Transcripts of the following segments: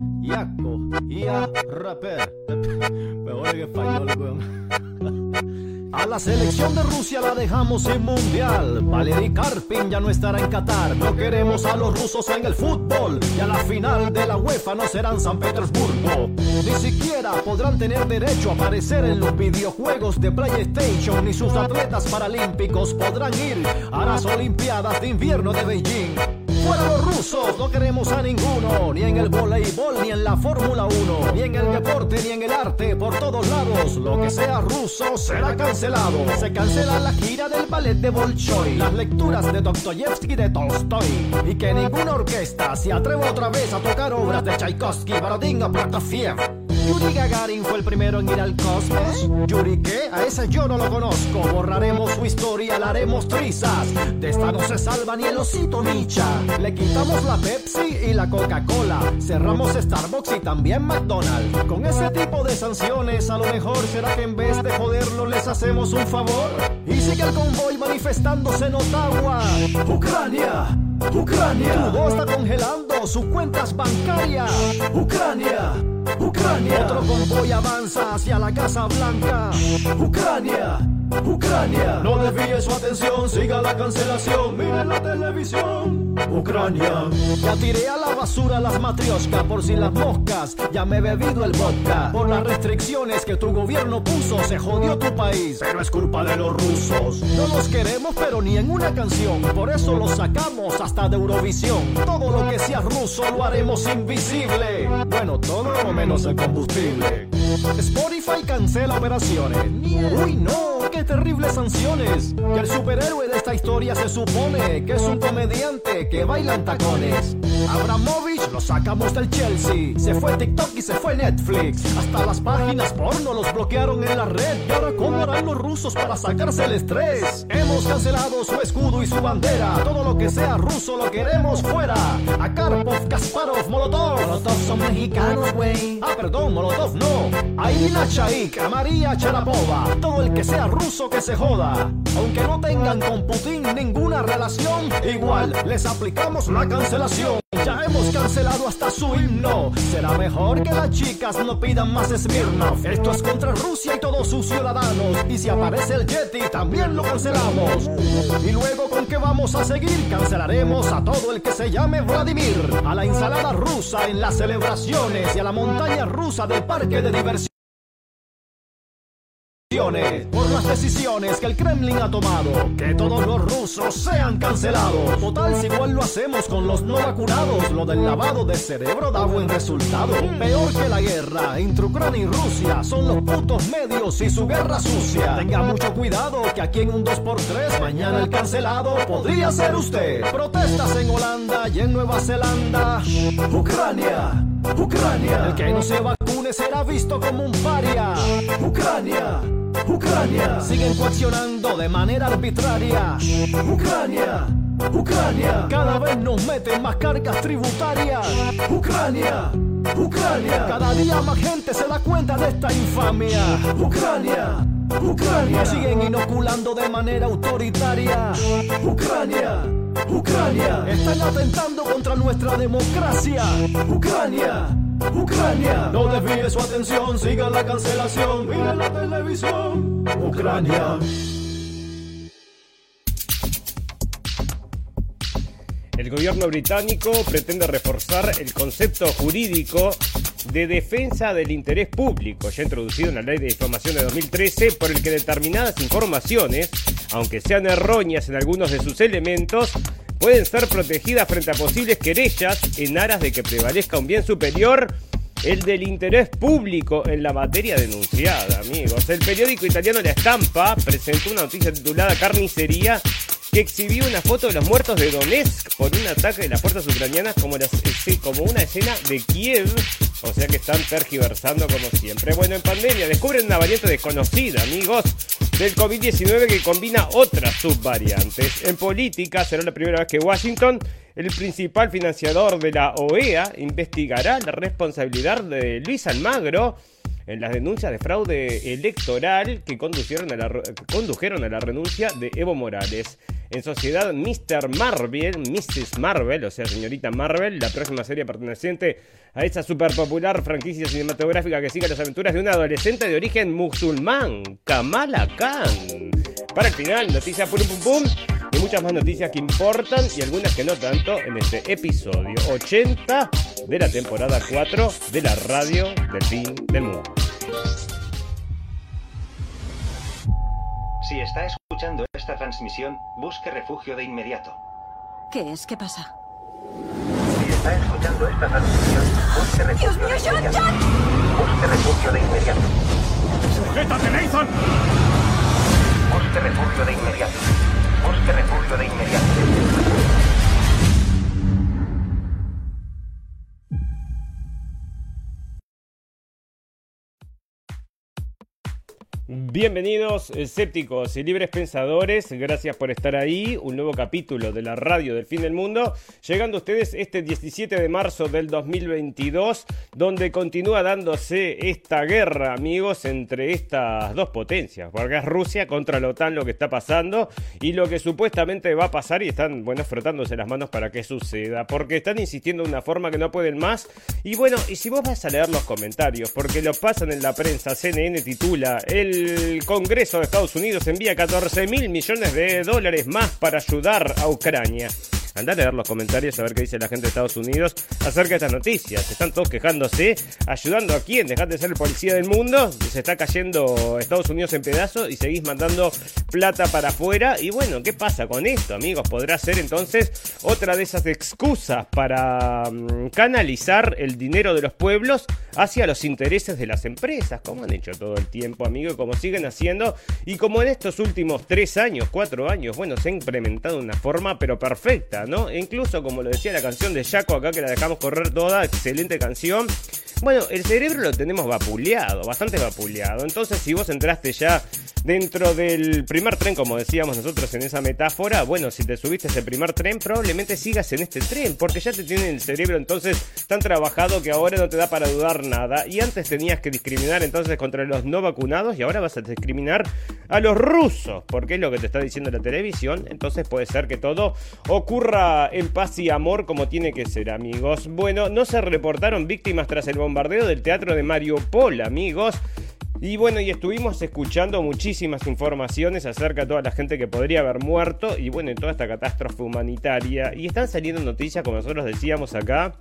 Yaco, ya rapper. Mejor en español, weón. A la selección de Rusia la dejamos sin mundial. Valery Karpin ya no estará en Qatar. No queremos a los rusos en el fútbol. Y a la final de la UEFA no serán San Petersburgo. Ni siquiera podrán tener derecho a aparecer en los videojuegos de PlayStation. Ni sus atletas paralímpicos podrán ir a las Olimpiadas de invierno de Beijing. Fuera los rusos, no queremos a ninguno, ni en el voleibol, ni en la Fórmula 1, ni en el deporte, ni en el arte, por todos lados. Lo que sea ruso será cancelado. Se cancela la gira del ballet de Bolshoi, las lecturas de Dostoyevsky de Tolstoy, y que ninguna orquesta se atreva otra vez a tocar obras de Tchaikovsky, Borodin o Prokofiev. Yuri Gagarin fue el primero en ir al cosmos. Yuri, ¿qué? A ese yo no lo conozco. Borraremos su historia, la haremos trizas. De esta no se salva ni el osito Micha. Le quitamos la Pepsi y la Coca-Cola. Cerramos Starbucks y también McDonald's. Con ese tipo de sanciones, a lo mejor será que en vez de joderlo les hacemos un favor. Y sigue el convoy manifestándose en Ottawa. Ucrania. Ucrania. Trudeau está congelando sus cuentas bancarias. Ucrania. Ucrania. Otro convoy avanza hacia la Casa Blanca. Ucrania. Ucrania. No desvíe su atención, siga la cancelación. Mire la televisión. Ucrania. Ya tiré a la basura las matrioscas por si las moscas. Ya me he bebido el vodka. Por las restricciones que tu gobierno puso, se jodió tu país. Pero es culpa de los rusos. No los queremos, pero ni en una canción. Por eso los sacamos hasta de Eurovisión. Todo lo que sea ruso lo haremos invisible. Bueno, todo menos el combustible. Spotify cancela operaciones. Uy, no, qué terribles sanciones. Que el superhéroe de esta historia se supone que es un comediante que baila en tacones. Abramovich lo sacamos del Chelsea. Se fue TikTok y se fue Netflix. Hasta las páginas porno los bloquearon en la red. ¿Y ahora cómo harán los rusos para sacarse el estrés? Hemos cancelado su escudo y su bandera. Todo lo que sea ruso lo queremos fuera. A Karpov, Kasparov, Molotov. Molotov son mexicanos, güey. Ah, perdón, Molotov no. A Irina Chaik, a María Charapova. Todo el que sea ruso que se joda. Aunque no tengan con Putin ninguna relación, igual les aplicamos la cancelación. Ya hemos cancelado hasta su himno. Será mejor que las chicas no pidan más Smirnoff. Esto es contra Rusia y todos sus ciudadanos. Y si aparece el Yeti, también lo cancelamos. Y luego, ¿con qué vamos a seguir? Cancelaremos a todo el que se llame Vladimir. A la ensalada rusa en las celebraciones y a la montaña rusa del parque de diversión por las decisiones que el Kremlin ha tomado, que todos los rusos sean cancelados. Total, si igual lo hacemos con los no vacunados, lo del lavado de cerebro da buen resultado. Peor que la guerra entre Ucrania y Rusia son los putos medios y su guerra sucia. Tenga mucho cuidado que aquí en un 2x3 mañana el cancelado podría ser usted. Protestas en Holanda y en Nueva Zelanda. Ucrania. Ucrania. El que no se vacune será visto como un paria. Ucrania. Ucrania. Siguen coaccionando de manera arbitraria. Ucrania. Ucrania. Cada vez nos meten más cargas tributarias. Ucrania. Ucrania. Cada día más gente se da cuenta de esta infamia. Ucrania. Ucrania. Siguen inoculando de manera autoritaria. Ucrania. Ucrania. Están atentando contra nuestra democracia. Ucrania. Ucrania. No desvíe su atención, siga la cancelación. Mire la televisión. Ucrania. El gobierno británico pretende reforzar el concepto jurídico de defensa del interés público, ya introducido en la ley de información de 2013, por el que determinadas informaciones, aunque sean erróneas en algunos de sus elementos, pueden ser protegidas frente a posibles querellas en aras de que prevalezca un bien superior, el del interés público en la materia denunciada, amigos. El periódico italiano La Estampa presentó una noticia titulada Carnicería que exhibió una foto de los muertos de Donetsk por un ataque de las fuerzas ucranianas como, como una escena de Kiev. O sea que están tergiversando como siempre. Bueno, en pandemia descubren una variante desconocida, amigos, del COVID-19 que combina otras subvariantes. En política será la primera vez que Washington, el principal financiador de la OEA, investigará la responsabilidad de Luis Almagro en las denuncias de fraude electoral que condujeron a la, condujeron a la renuncia de Evo Morales. En sociedad, Mr. Marvel, Mrs. Marvel, o sea, señorita Marvel, la próxima serie perteneciente a esa super popular franquicia cinematográfica que sigue las aventuras de una adolescente de origen musulmán, Kamala Khan. Para el final, noticias pum pum pum y muchas más noticias que importan y algunas que no tanto en este episodio 80 de la temporada 4 de la radio del fin del mundo. Si está escuchando esta transmisión, busque refugio de inmediato. ¿Qué es? ¿Qué pasa? Si está escuchando esta transmisión, busque refugio ¡Dios mío, de John, inmediato. John! Busque refugio de inmediato. ¡Sujétate, Nathan! Busque refugio de inmediato. Bienvenidos escépticos y libres pensadores, gracias por estar ahí, un nuevo capítulo de la radio del fin del mundo, llegando a ustedes este 17 de marzo del 2022, donde continúa dándose esta guerra, amigos, entre estas dos potencias, porque es Rusia contra la OTAN lo que está pasando y lo que supuestamente va a pasar y están, bueno, frotándose las manos para que suceda, porque están insistiendo de una forma que no pueden más. Y bueno, y si vos vas a leer los comentarios, porque lo pasan en la prensa, CNN titula, el Congreso de Estados Unidos envía 14 mil millones de dólares más para ayudar a Ucrania. Andá a leer los comentarios a ver qué dice la gente de Estados Unidos acerca de estas noticias. Están todos quejándose, ayudando a quién, dejad de ser el policía del mundo, se está cayendo Estados Unidos en pedazos y seguís mandando plata para afuera. Y bueno, ¿qué pasa con esto, amigos? Podrá ser entonces otra de esas excusas para mm, canalizar el dinero de los pueblos hacia los intereses de las empresas, como han hecho todo el tiempo, amigo, como siguen haciendo, y como en estos últimos tres años, cuatro años, bueno, se ha implementado una forma pero perfecta, E incluso como lo decía la canción de Jaco acá, que la dejamos correr toda, excelente canción. Bueno, el cerebro lo tenemos vapuleado, bastante vapuleado. Entonces, si vos entraste ya dentro del primer tren, como decíamos nosotros en esa metáfora, bueno, si te subiste a ese primer tren, probablemente sigas en este tren, porque ya te tienen el cerebro entonces tan trabajado que ahora no te da para dudar nada. Y antes tenías que discriminar entonces contra los no vacunados y ahora vas a discriminar a los rusos, porque es lo que te está diciendo la televisión. Entonces puede ser que todo ocurra en paz y amor como tiene que ser, amigos. Bueno, no se reportaron víctimas tras el bombardeo del teatro de Mariupol, amigos. Y bueno, y estuvimos escuchando muchísimas informaciones acerca de toda la gente que podría haber muerto y bueno, en toda esta catástrofe humanitaria. Y están saliendo noticias, como nosotros decíamos acá,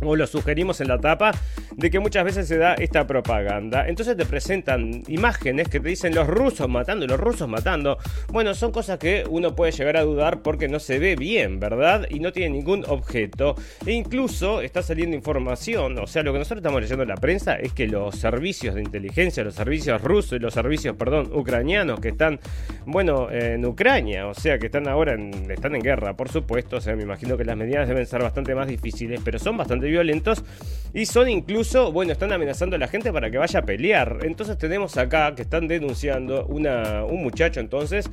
o lo sugerimos en la tapa, de que muchas veces se da esta propaganda. Entonces te presentan imágenes que te dicen los rusos matando, los rusos matando. Bueno, son cosas que uno puede llegar a dudar porque no se ve bien, ¿verdad? Y no tiene ningún objeto. E incluso está saliendo información, o sea, lo que nosotros estamos leyendo en la prensa es que los servicios de inteligencia, los servicios rusos y los servicios, perdón, ucranianos que están, bueno, en Ucrania, o sea, que están ahora en, están en guerra, por supuesto, o sea, me imagino que las medidas deben ser bastante más difíciles, pero son bastante violentos y son incluso, bueno, están amenazando a la gente para que vaya a pelear. Entonces tenemos acá que están denunciando un muchacho entonces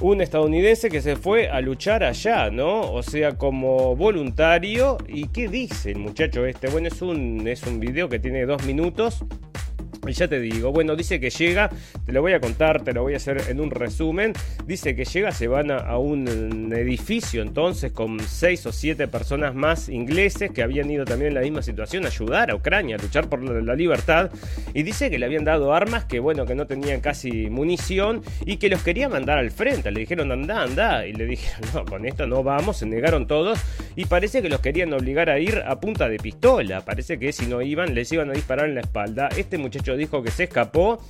un estadounidense que se fue a luchar allá, ¿no? O sea, como voluntario. ¿Y qué dice el muchacho este? Bueno, es un, es un video que tiene dos minutos. Y ya te digo, bueno, dice que llega, te lo voy a contar, te lo voy a hacer en un resumen. Dice que llega, se van a, un edificio entonces con seis o siete personas más ingleses que habían ido también en la misma situación a ayudar a Ucrania, a luchar por la, la libertad. Y dice que le habían dado armas que, bueno, que no tenían casi munición y que los quería mandar al frente. Le dijeron, anda, anda. Y le dijeron, no, con esto no vamos, se negaron todos. Y parece que los querían obligar a ir a punta de pistola. Parece que si no iban, les iban a disparar en la espalda. Este muchacho dijo que se escapó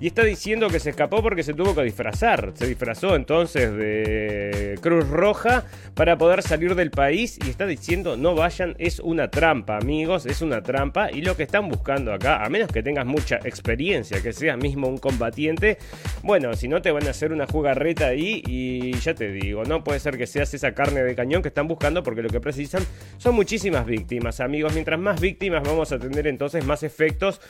y está diciendo que se escapó porque se tuvo que disfrazar. Se disfrazó entonces de Cruz Roja para poder salir del país y está diciendo no vayan, es una trampa amigos, es una trampa y lo que están buscando acá, a menos que tengas mucha experiencia, que seas mismo un combatiente, bueno, si no te van a hacer una jugarreta ahí y ya te digo, no puede ser que seas esa carne de cañón que están buscando porque lo que precisan son muchísimas víctimas amigos, mientras más víctimas vamos a tener entonces más efectos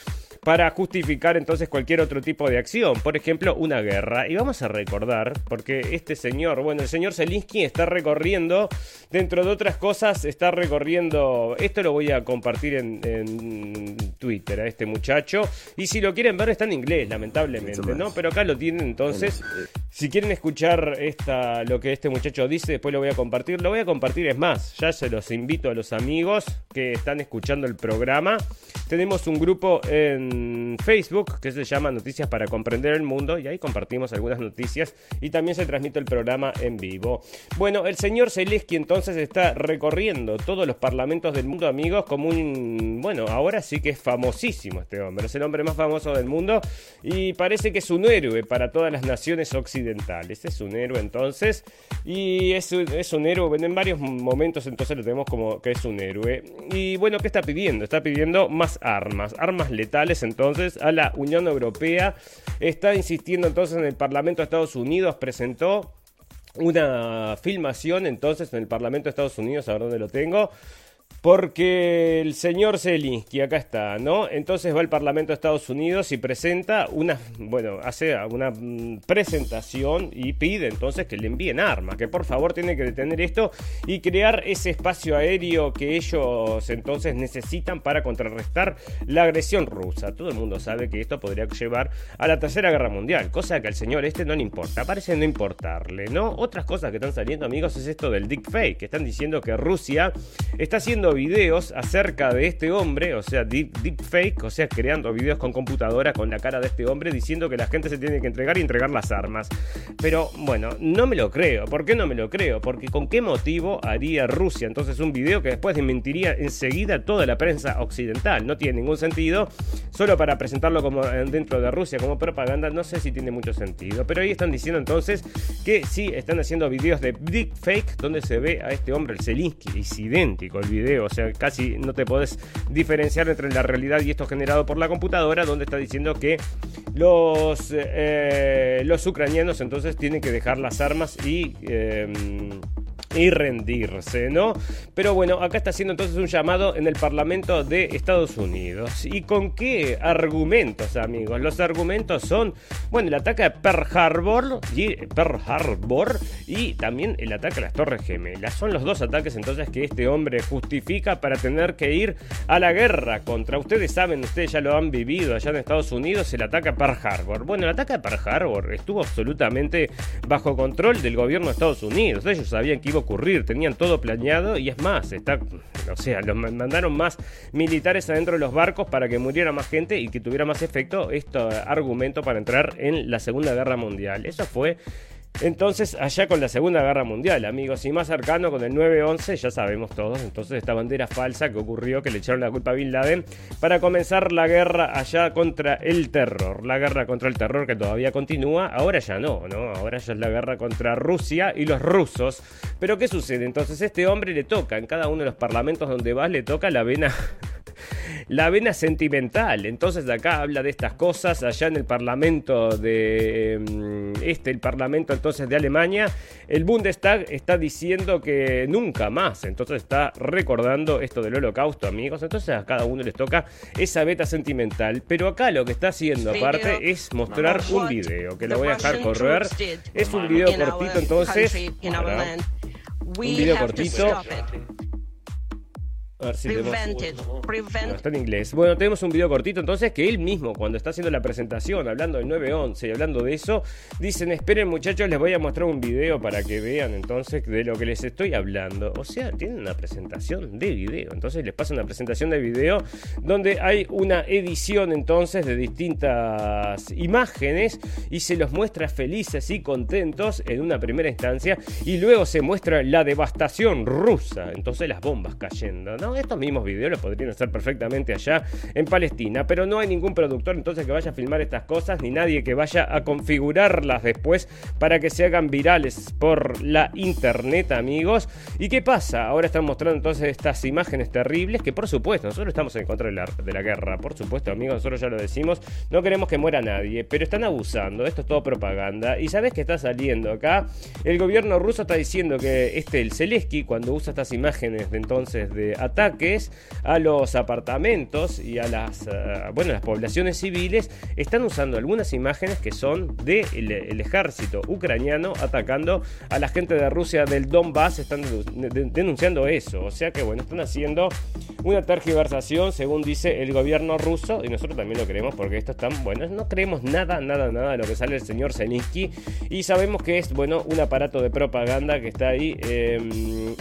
para justificar entonces cualquier otro tipo de acción, por ejemplo, una guerra. Y vamos a recordar, porque este señor, bueno, el señor Zelinsky está recorriendo, dentro de otras cosas, está recorriendo, esto lo voy a compartir en, en Twitter a este muchacho, y si lo quieren ver está en inglés, lamentablemente, ¿no? Pero acá lo tienen entonces. Si quieren escuchar esta, lo que este muchacho dice, después lo voy a compartir. Lo voy a compartir, es más, ya se los invito a los amigos que están escuchando el programa. Tenemos un grupo en Facebook que se llama Noticias para Comprender el Mundo y ahí compartimos algunas noticias y también se transmite el programa en vivo. Bueno, el señor Zelensky entonces está recorriendo todos los parlamentos del mundo, amigos, como un... Bueno, ahora sí que es famosísimo este hombre, es el hombre más famoso del mundo y parece que es un héroe para todas las naciones occidentales Es un héroe entonces. Y es, es un héroe. En varios momentos entonces lo tenemos como que es un héroe. Y bueno, ¿qué está pidiendo? Está pidiendo más armas. Armas letales entonces a la Unión Europea. Está insistiendo entonces en el Parlamento de Estados Unidos. Presentó una filmación entonces en el Parlamento de Estados Unidos, a ver dónde lo tengo, porque el señor Zelensky, acá está, ¿no? Entonces va al Parlamento de Estados Unidos y presenta una, bueno, hace una mm, presentación y pide entonces que le envíen armas, que por favor tiene que detener esto y crear ese espacio aéreo que ellos entonces necesitan para contrarrestar la agresión rusa. Todo el mundo sabe que esto podría llevar a la Tercera Guerra Mundial, cosa que al señor este no le importa, parece no importarle, ¿no? Otras cosas que están saliendo, amigos, es esto del Dick Fake, que están diciendo que Rusia está haciendo videos acerca de este hombre, o sea, deep, deep fake, o sea, creando videos con computadora con la cara de este hombre diciendo que la gente se tiene que entregar y entregar las armas. Pero bueno, no me lo creo. ¿Por qué no me lo creo? Porque con qué motivo haría Rusia entonces un video que después desmentiría enseguida toda la prensa occidental? No tiene ningún sentido. Solo para presentarlo como eh, dentro de Rusia como propaganda, no sé si tiene mucho sentido. Pero ahí están diciendo entonces que sí están haciendo videos de deep fake donde se ve a este hombre, el Zelinsky, es idéntico el video o sea, casi no te podés diferenciar entre la realidad y esto generado por la computadora, donde está diciendo que los, eh, los ucranianos entonces tienen que dejar las armas y... Em, y rendirse, ¿no? Pero bueno, acá está haciendo entonces un llamado en el Parlamento de Estados Unidos. ¿Y con qué argumentos, amigos? Los argumentos son, bueno, el ataque a Pearl Harbor y Pearl Harbor y también el ataque a las Torres Gemelas. Son los dos ataques entonces que este hombre justifica para tener que ir a la guerra contra. Ustedes saben, ustedes ya lo han vivido allá en Estados Unidos, el ataque a Pearl Harbor. Bueno, el ataque a Pearl Harbor estuvo absolutamente bajo control del gobierno de Estados Unidos. Ellos sabían que iba ocurrir, tenían todo planeado y es más, está, o sea, los mandaron más militares adentro de los barcos para que muriera más gente y que tuviera más efecto este argumento para entrar en la Segunda Guerra Mundial. Eso fue entonces, allá con la Segunda Guerra Mundial, amigos, y más cercano con el 9-11, ya sabemos todos, entonces esta bandera falsa que ocurrió, que le echaron la culpa a Bin Laden, para comenzar la guerra allá contra el terror, la guerra contra el terror que todavía continúa, ahora ya no, ¿no? Ahora ya es la guerra contra Rusia y los rusos. Pero ¿qué sucede? Entonces este hombre le toca, en cada uno de los parlamentos donde va, le toca la vena la vena sentimental. Entonces acá habla de estas cosas, allá en el Parlamento de mm, este, el Parlamento entonces de Alemania, el Bundestag está diciendo que nunca más, entonces está recordando esto del holocausto, amigos. Entonces a cada uno les toca esa beta sentimental. Pero acá lo que está haciendo aparte es mostrar un video que lo voy a dejar correr. Es un video cortito entonces. un video cortito está en inglés. Bueno, tenemos un video cortito entonces que él mismo, cuando está haciendo la presentación, hablando del 911 y hablando de eso, dicen, esperen muchachos, les voy a mostrar un video para que vean entonces de lo que les estoy hablando. O sea, tienen una presentación de video. Entonces les pasa una presentación de video donde hay una edición entonces de distintas imágenes y se los muestra felices y contentos en una primera instancia y luego se muestra la devastación rusa. Entonces las bombas cayendo, ¿no? Estos mismos videos los podrían hacer perfectamente allá en Palestina, pero no hay ningún productor entonces que vaya a filmar estas cosas, ni nadie que vaya a configurarlas después para que se hagan virales por la internet, amigos. ¿Y qué pasa? Ahora están mostrando entonces estas imágenes terribles que por supuesto, nosotros estamos en contra de la, de la guerra, por supuesto, amigos, nosotros ya lo decimos, no queremos que muera nadie, pero están abusando, esto es todo propaganda. Y sabes que está saliendo acá, el gobierno ruso está diciendo que este, el Zelensky, cuando usa estas imágenes de entonces de ataques a los apartamentos y a las, uh, bueno, las poblaciones civiles, están usando algunas imágenes que son del de el ejército ucraniano atacando a la gente de Rusia del Donbass, están denunciando eso. O sea que, bueno, están haciendo una tergiversación, según dice el gobierno ruso, y nosotros también lo creemos porque esto es tan bueno. No creemos nada, nada, nada de lo que sale el señor Zelensky y sabemos que es, bueno, un aparato de propaganda que está ahí eh,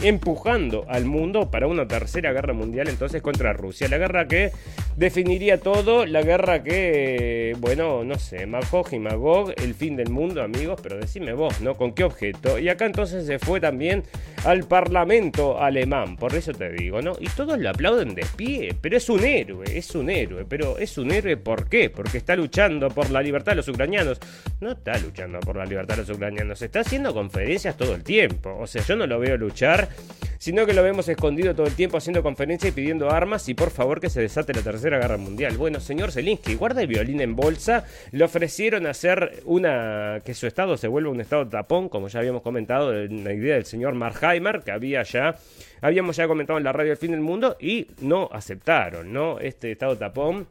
empujando al mundo para una tercera guerra mundial, entonces contra Rusia. La guerra que definiría todo, la guerra que, bueno, no sé, Magog y Magog, el fin del mundo, amigos, pero decime vos, ¿no? ¿Con qué objeto? Y acá entonces se fue también al Parlamento alemán, por eso te digo, ¿no? Y todos le aplauden de pie, pero es un héroe, es un héroe, pero es un héroe ¿por qué? Porque está luchando por la libertad de los ucranianos. No está luchando por la libertad de los ucranianos, está haciendo conferencias todo el tiempo. O sea, yo no lo veo luchar, sino que lo vemos escondido todo el tiempo haciendo conferencias y pidiendo armas y por favor que se desate la tercera guerra mundial. Bueno, señor Zelinsky, guarda el violín en bolsa. Le ofrecieron hacer una que su estado se vuelva un estado tapón, como ya habíamos comentado, la idea del señor Marheimer, que había ya habíamos ya comentado en la radio El Fin del Mundo y no aceptaron, ¿no? Este estado tapón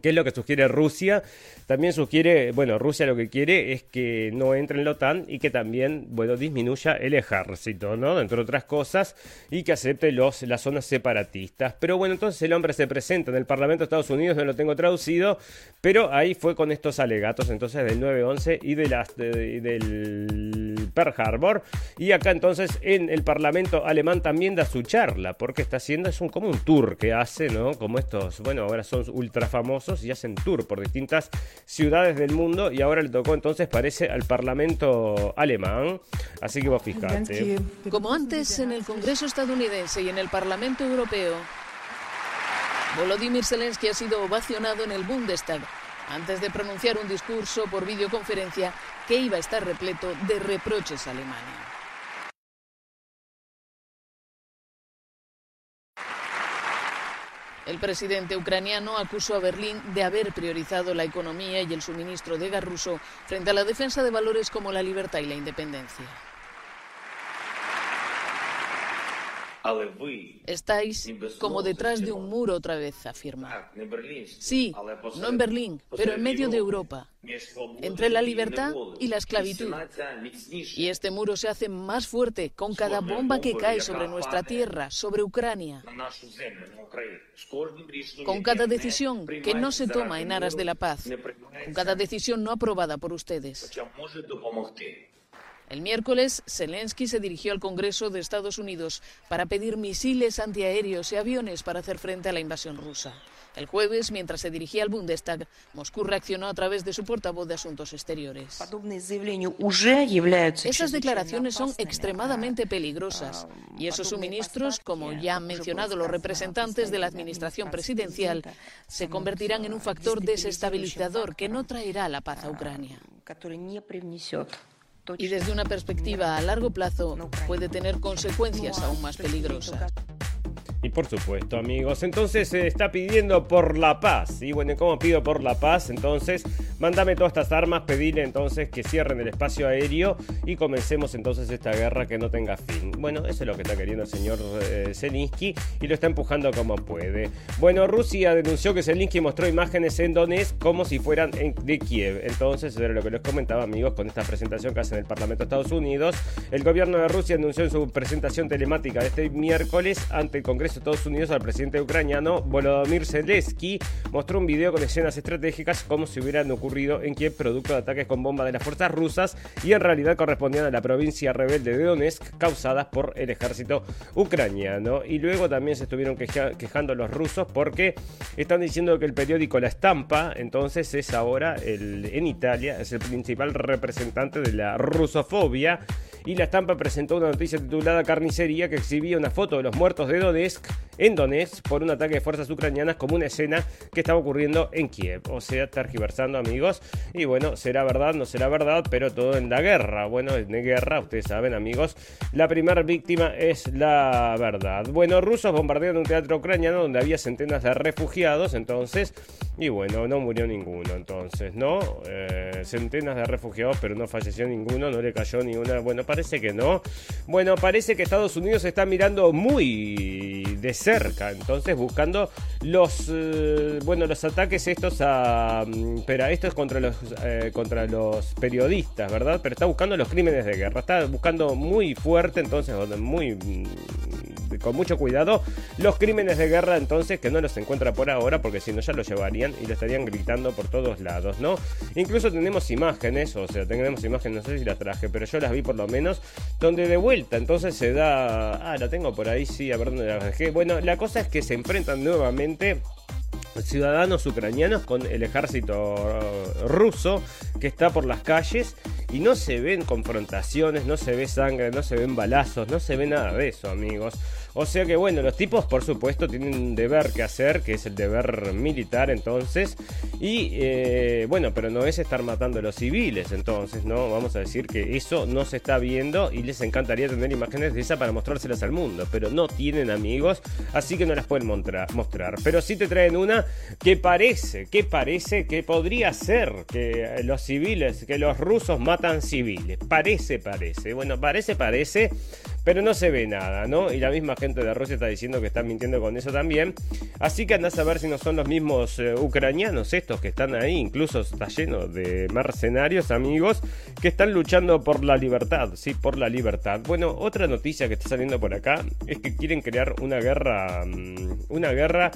¿Qué es lo que sugiere Rusia? También sugiere, bueno, Rusia lo que quiere es que no entre en la OTAN y que también, bueno, disminuya el ejército, ¿no? Entre otras cosas, y que acepte los, las zonas separatistas. Pero bueno, entonces el hombre se presenta en el Parlamento de Estados Unidos, no lo tengo traducido, pero ahí fue con estos alegatos entonces del 9-11 y de las, del Pearl Harbor. Y acá entonces en el Parlamento alemán también da su charla, porque está haciendo, es un, como un tour que hace, ¿no? Como estos, bueno, ahora son ultra famosos y hacen tour por distintas ciudades del mundo y ahora le tocó entonces parece al Parlamento alemán. Así que vos fijate. Como antes en el Congreso estadounidense y en el Parlamento Europeo, Volodymyr Zelensky ha sido ovacionado en el Bundestag antes de pronunciar un discurso por videoconferencia que iba a estar repleto de reproches a Alemania. El presidente ucraniano acusó a Berlín de haber priorizado la economía y el suministro de gas ruso frente a la defensa de valores como la libertad y la independencia. Estáis como detrás de un muro otra vez, afirma. Sí, no en Berlín, pero en medio de Europa, entre la libertad y la esclavitud. Y este muro se hace más fuerte con cada bomba que cae sobre nuestra tierra, sobre Ucrania, con cada decisión que no se toma en aras de la paz, con cada decisión no aprobada por ustedes. El miércoles, Zelensky se dirigió al Congreso de Estados Unidos para pedir misiles antiaéreos y aviones para hacer frente a la invasión rusa. El jueves, mientras se dirigía al Bundestag, Moscú reaccionó a través de su portavoz de Asuntos Exteriores. Esas declaraciones son extremadamente peligrosas y esos suministros, como ya han mencionado los representantes de la administración presidencial, se convertirán en un factor desestabilizador que no traerá la paz a Ucrania y desde una perspectiva a largo plazo puede tener consecuencias aún más peligrosas. Y por supuesto, amigos, entonces se está pidiendo por la paz. Y bueno, ¿cómo pido por la paz? Entonces, mándame todas estas armas, pedile entonces que cierren el espacio aéreo y comencemos entonces esta guerra que no tenga fin. Bueno, eso es lo que está queriendo el señor eh, Zelensky y lo está empujando como puede. Bueno, Rusia denunció que Zelensky mostró imágenes en Donetsk como si fueran de Kiev. Entonces, eso era lo que les comentaba, amigos, con esta presentación que hace en el Parlamento de Estados Unidos. El gobierno de Rusia anunció en su presentación telemática de este miércoles ante el Congreso de Estados Unidos al presidente ucraniano Volodymyr Zelensky mostró un video con escenas estratégicas como si hubieran ocurrido en Kiev producto de ataques con bombas de las fuerzas rusas y en realidad correspondían a la provincia rebelde de Donetsk causadas por el ejército ucraniano. Y luego también se estuvieron quejando los rusos porque están diciendo que el periódico La Estampa entonces es ahora el, en Italia, es el principal representante de la rusofobia y La Estampa presentó una noticia titulada Carnicería que exhibía una foto de los muertos de Donetsk en Donetsk por un ataque de fuerzas ucranianas como una escena que estaba ocurriendo en Kiev. O sea, tergiversando amigos. Y bueno, será verdad, no será verdad, pero todo en la guerra. Bueno, en guerra, ustedes saben amigos, la primera víctima es la verdad. Bueno, rusos bombardearon un teatro ucraniano donde había centenas de refugiados, entonces, y bueno, no murió ninguno, entonces, ¿no? Eh, centenas de refugiados, pero no falleció ninguno, no le cayó ni una. Bueno, parece que no. Bueno, parece que Estados Unidos está mirando muy de cerca, entonces buscando los eh, bueno los ataques estos a mm, pero esto es contra los eh, contra los periodistas, ¿verdad? Pero está buscando los crímenes de guerra, está buscando muy fuerte, entonces muy mm, con mucho cuidado los crímenes de guerra entonces que no los encuentra por ahora porque si no ya lo llevarían y lo estarían gritando por todos lados, ¿no? Incluso tenemos imágenes, o sea, tenemos imágenes, no sé si las traje, pero yo las vi por lo menos, donde de vuelta entonces se da... Ah, la tengo por ahí, sí, a ver dónde la dejé. Bueno, la cosa es que se enfrentan nuevamente ciudadanos ucranianos con el ejército ruso que está por las calles y no se ven confrontaciones, no se ve sangre, no se ven balazos, no se ve nada de eso, amigos. O sea que bueno, los tipos por supuesto tienen un deber que hacer, que es el deber militar entonces. Y eh, bueno, pero no es estar matando a los civiles entonces, ¿no? Vamos a decir que eso no se está viendo y les encantaría tener imágenes de esa para mostrárselas al mundo. Pero no tienen amigos, así que no las pueden mostrar. Pero sí te traen una que parece, que parece que podría ser que los civiles, que los rusos matan civiles. Parece, parece. Bueno, parece, parece pero no se ve nada, ¿no? Y la misma gente de Rusia está diciendo que están mintiendo con eso también. Así que andás a ver si no son los mismos eh, ucranianos estos que están ahí, incluso está lleno de mercenarios, amigos, que están luchando por la libertad, sí, por la libertad. Bueno, otra noticia que está saliendo por acá es que quieren crear una guerra, mm, una guerra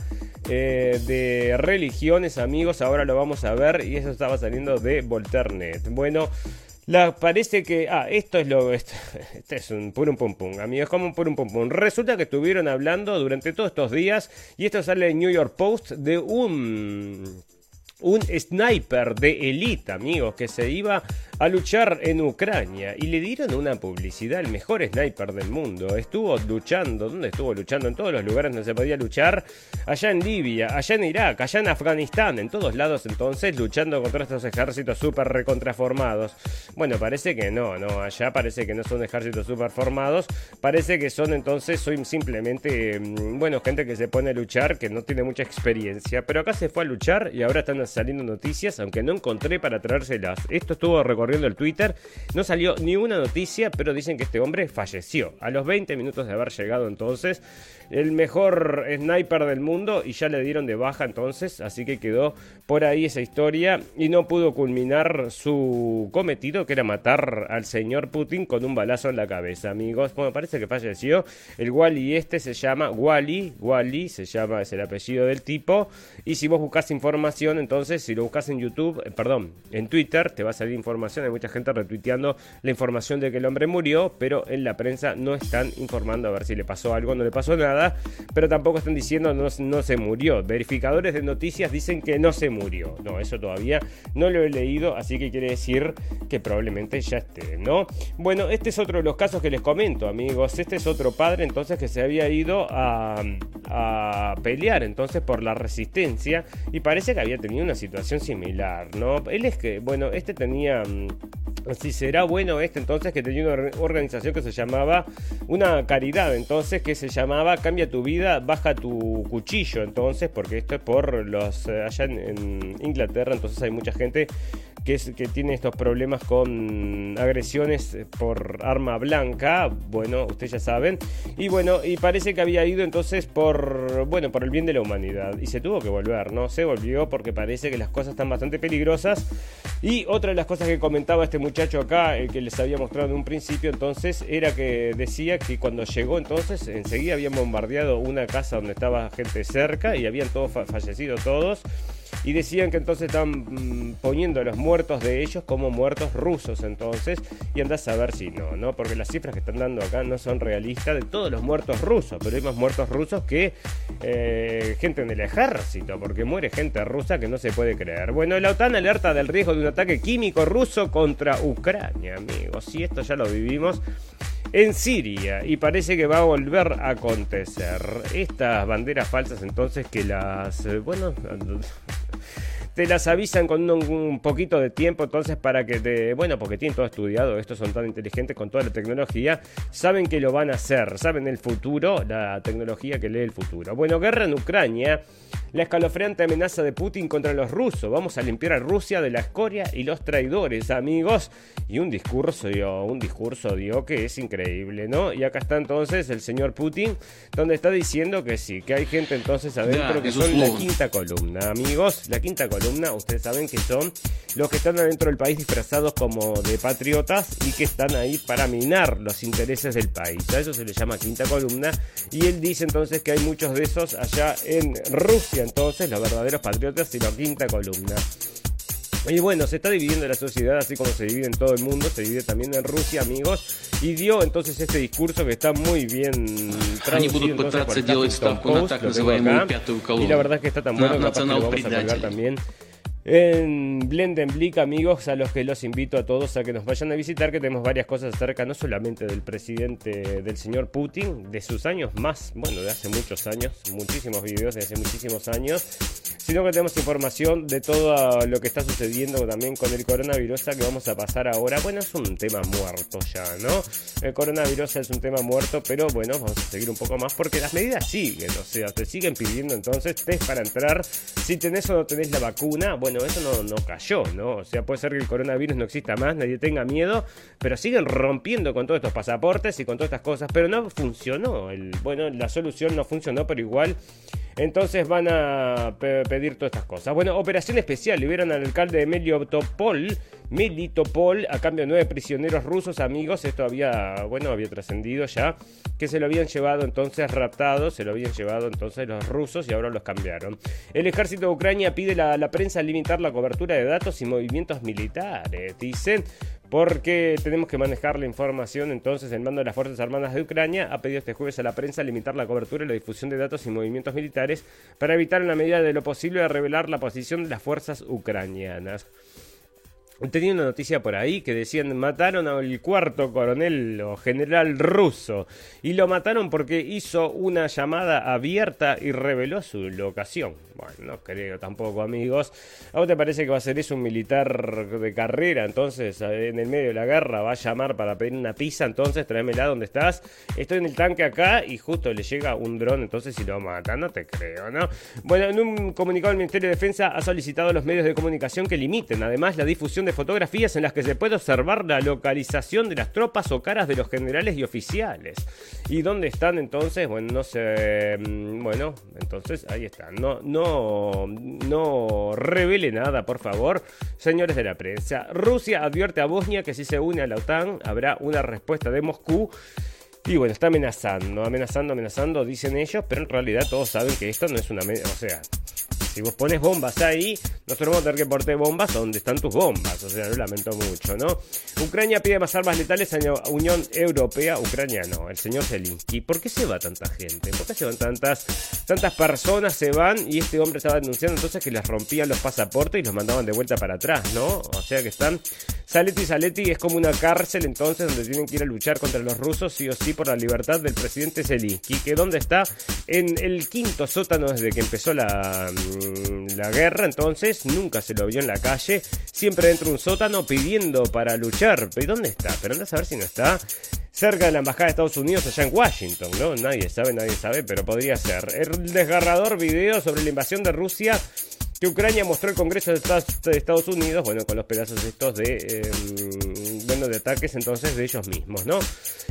eh, de religiones, amigos, ahora lo vamos a ver y eso estaba saliendo de Volternet. Bueno, parece que. Ah, esto es lo. Este, es un purum pum pum, amigos, como un purum pum pum. Resulta que estuvieron hablando durante todos estos días, y esto sale en New York Post, de un un sniper de élite, amigos, que se iba a luchar en Ucrania y le dieron una publicidad, el mejor sniper del mundo. Estuvo luchando, ¿dónde estuvo luchando? En todos los lugares donde se podía luchar, allá en Libia, allá en Irak, allá en Afganistán, en todos lados entonces, luchando contra estos ejércitos súper recontraformados. Bueno, parece que no, no, allá parece que no son ejércitos súper formados, parece que son entonces, soy simplemente, mm, bueno, gente que se pone a luchar, que no tiene mucha experiencia, pero acá se fue a luchar y ahora están saliendo noticias, aunque no encontré para traérselas. Esto estuvo recorriendo el Twitter, no salió ni una noticia, pero dicen que este hombre falleció. A los 20 minutos de haber llegado entonces, el mejor sniper del mundo y ya le dieron de baja entonces, así que quedó por ahí esa historia y no pudo culminar su cometido que era matar al señor Putin con un balazo en la cabeza, amigos. Bueno, parece que falleció. El Wally este se llama Wally, Wally se llama, es el apellido del tipo y si vos buscas información, entonces si lo buscas en YouTube, eh, perdón, en Twitter te va a salir información, hay mucha gente retuiteando la información de que el hombre murió, pero en la prensa no están informando a ver si le pasó algo, no le pasó nada pero tampoco están diciendo no, no se murió. Verificadores de noticias dicen que no se murió. No, eso todavía no lo he leído, así que quiere decir que probablemente ya esté, ¿no? Bueno, este es otro de los casos que les comento, amigos. Este es otro padre entonces que se había ido a, a pelear entonces por la resistencia y parece que había tenido una situación similar, ¿no? Él es que, bueno, este tenía mm, si será bueno este entonces que tenía una organización que se llamaba una caridad entonces que se llamaba cambia tu vida baja tu cuchillo entonces porque esto es por los eh, allá en, Inglaterra entonces hay mucha gente que, que tiene estos problemas con agresiones por arma blanca bueno ustedes ya saben. Y bueno y parece que había ido entonces por bueno por el bien de la humanidad. Y se tuvo que volver no se volvió porque parece que las cosas están bastante peligrosas. Y otra de las cosas que comentaba este muchacho acá, el que les había mostrado en un principio, entonces, era que decía que cuando llegó entonces, enseguida habían bombardeado una casa donde estaba gente cerca y habían todos fallecido todos y decían que entonces están mm, poniendo a los muertos de ellos como muertos rusos entonces y andás a ver si no, ¿no? Porque las cifras que están dando acá no son realistas de todos los muertos rusos, pero hay más muertos rusos que eh, gente en el ejército, porque muere gente rusa que no se puede creer. Bueno, la OTAN alerta del riesgo de un ataque químico ruso contra Ucrania, amigos, y esto ya lo vivimos en Siria y parece que va a volver a acontecer. Estas banderas falsas entonces que las... Eh, bueno te las avisan con un, poquito de tiempo, entonces para que te, bueno, porque tienen todo estudiado, estos son tan inteligentes con toda la tecnología, saben que lo van a hacer, saben el futuro, la tecnología que lee el futuro. Bueno, guerra en Ucrania, la escalofriante amenaza de Putin contra los rusos, vamos a limpiar a Rusia de la escoria y los traidores, amigos, y un discurso dio, un discurso dio que es increíble, ¿no? Y acá está entonces el señor Putin, donde está diciendo que sí, que hay gente entonces adentro que son la quinta columna, amigos, la quinta columna ustedes saben que son los que están adentro del país disfrazados como de patriotas y que están ahí para minar los intereses del país. A eso se le llama quinta columna. Y él dice entonces que hay muchos de esos allá en Rusia, entonces, los verdaderos patriotas y la quinta columna. Y bueno, se está dividiendo la sociedad así como se divide en todo el mundo, se divide también en Rusia, amigos, y dio entonces este discurso que está muy bien traducido entonces por el y la verdad es que está tan bueno que lo vamos a colgar también en Blendenblick, amigos, a los que los invito a todos a que nos vayan a visitar, que tenemos varias cosas acerca no solamente del presidente, del señor Putin, de sus años más, bueno, de hace muchos años, muchísimos videos de hace muchísimos años, sino que tenemos información de todo lo que está sucediendo también con el coronavirus, que vamos a pasar ahora. Bueno, es un tema muerto ya, ¿no? El coronavirus es un tema muerto, pero bueno, vamos a seguir un poco más porque las medidas siguen, o sea, te siguen pidiendo entonces test para entrar. Si tenés o no tenés la vacuna, bueno, eso no, no cayó, ¿no? O sea, puede ser que el coronavirus no exista más, nadie tenga miedo, pero siguen rompiendo con todos estos pasaportes y con todas estas cosas, pero no funcionó. El, bueno, la solución no funcionó, pero igual entonces van a pedir todas estas cosas. Bueno, operación especial. Liberan al alcalde de Melitopol, Melitopol, a cambio de nueve prisioneros rusos, amigos. Esto había, bueno, había trascendido ya. Que se lo habían llevado entonces raptado, se lo habían llevado entonces los rusos y ahora los cambiaron. El ejército de Ucrania pide a la prensa limitar la cobertura de datos y movimientos militares. Dicen, porque tenemos que manejar la información. Entonces, el mando de las Fuerzas Armadas de Ucrania ha pedido este jueves a la prensa limitar la cobertura y la difusión de datos y movimientos militares para evitar en la medida de lo posible revelar la posición de las fuerzas ucranianas. Tenía una noticia por ahí que decían mataron al cuarto coronel o general ruso y lo mataron porque hizo una llamada abierta y reveló su locación. Bueno, no creo tampoco, amigos. ¿A vos te parece que va a ser eso un militar de carrera? Entonces, en el medio de la guerra va a llamar para pedir una pizza, entonces tráemela donde estás. Estoy en el tanque acá y justo le llega un dron, entonces si lo mata, no te creo, ¿no? Bueno, en un comunicado el Ministerio de Defensa ha solicitado a los medios de comunicación que limiten además la difusión de fotografías en las que se puede observar la localización de las tropas o caras de los generales y oficiales. ¿Y dónde están entonces? Bueno, no sé. Mm, bueno, entonces ahí están. No, no no, revele nada, por favor, señores de la prensa. Rusia advierte a Bosnia que si se une a la OTAN habrá una respuesta de Moscú. Y bueno, está amenazando, amenazando, amenazando, dicen ellos, pero en realidad todos saben que esto no es una... O sea, si vos pones bombas ahí, nosotros vamos a tener que portar bombas donde están tus bombas. O sea, lo lamento mucho, ¿no? Ucrania pide más armas letales a la Unión Europea. Ucrania no, el señor Zelensky. ¿Por qué se va tanta gente? ¿Por qué se van tantas, tantas personas? Se van y este hombre estaba denunciando entonces que les rompían los pasaportes y los mandaban de vuelta para atrás, ¿no? O sea que están. Saletti Saletti es como una cárcel entonces donde tienen que ir a luchar contra los rusos, sí o sí, por la libertad del presidente Zelensky. ¿Que dónde está? En el quinto sótano desde que empezó la mm, la guerra, entonces nunca se lo vio en la calle, siempre dentro de un sótano pidiendo para luchar. ¿Pero dónde está? Pero anda a saber si no está cerca de la embajada de Estados Unidos allá en Washington, ¿no? Nadie sabe, nadie sabe, pero podría ser. El desgarrador video sobre la invasión de Rusia que Ucrania mostró el Congreso de Estados Unidos, bueno, con los pedazos estos de, em, de ataques entonces de ellos mismos, ¿no?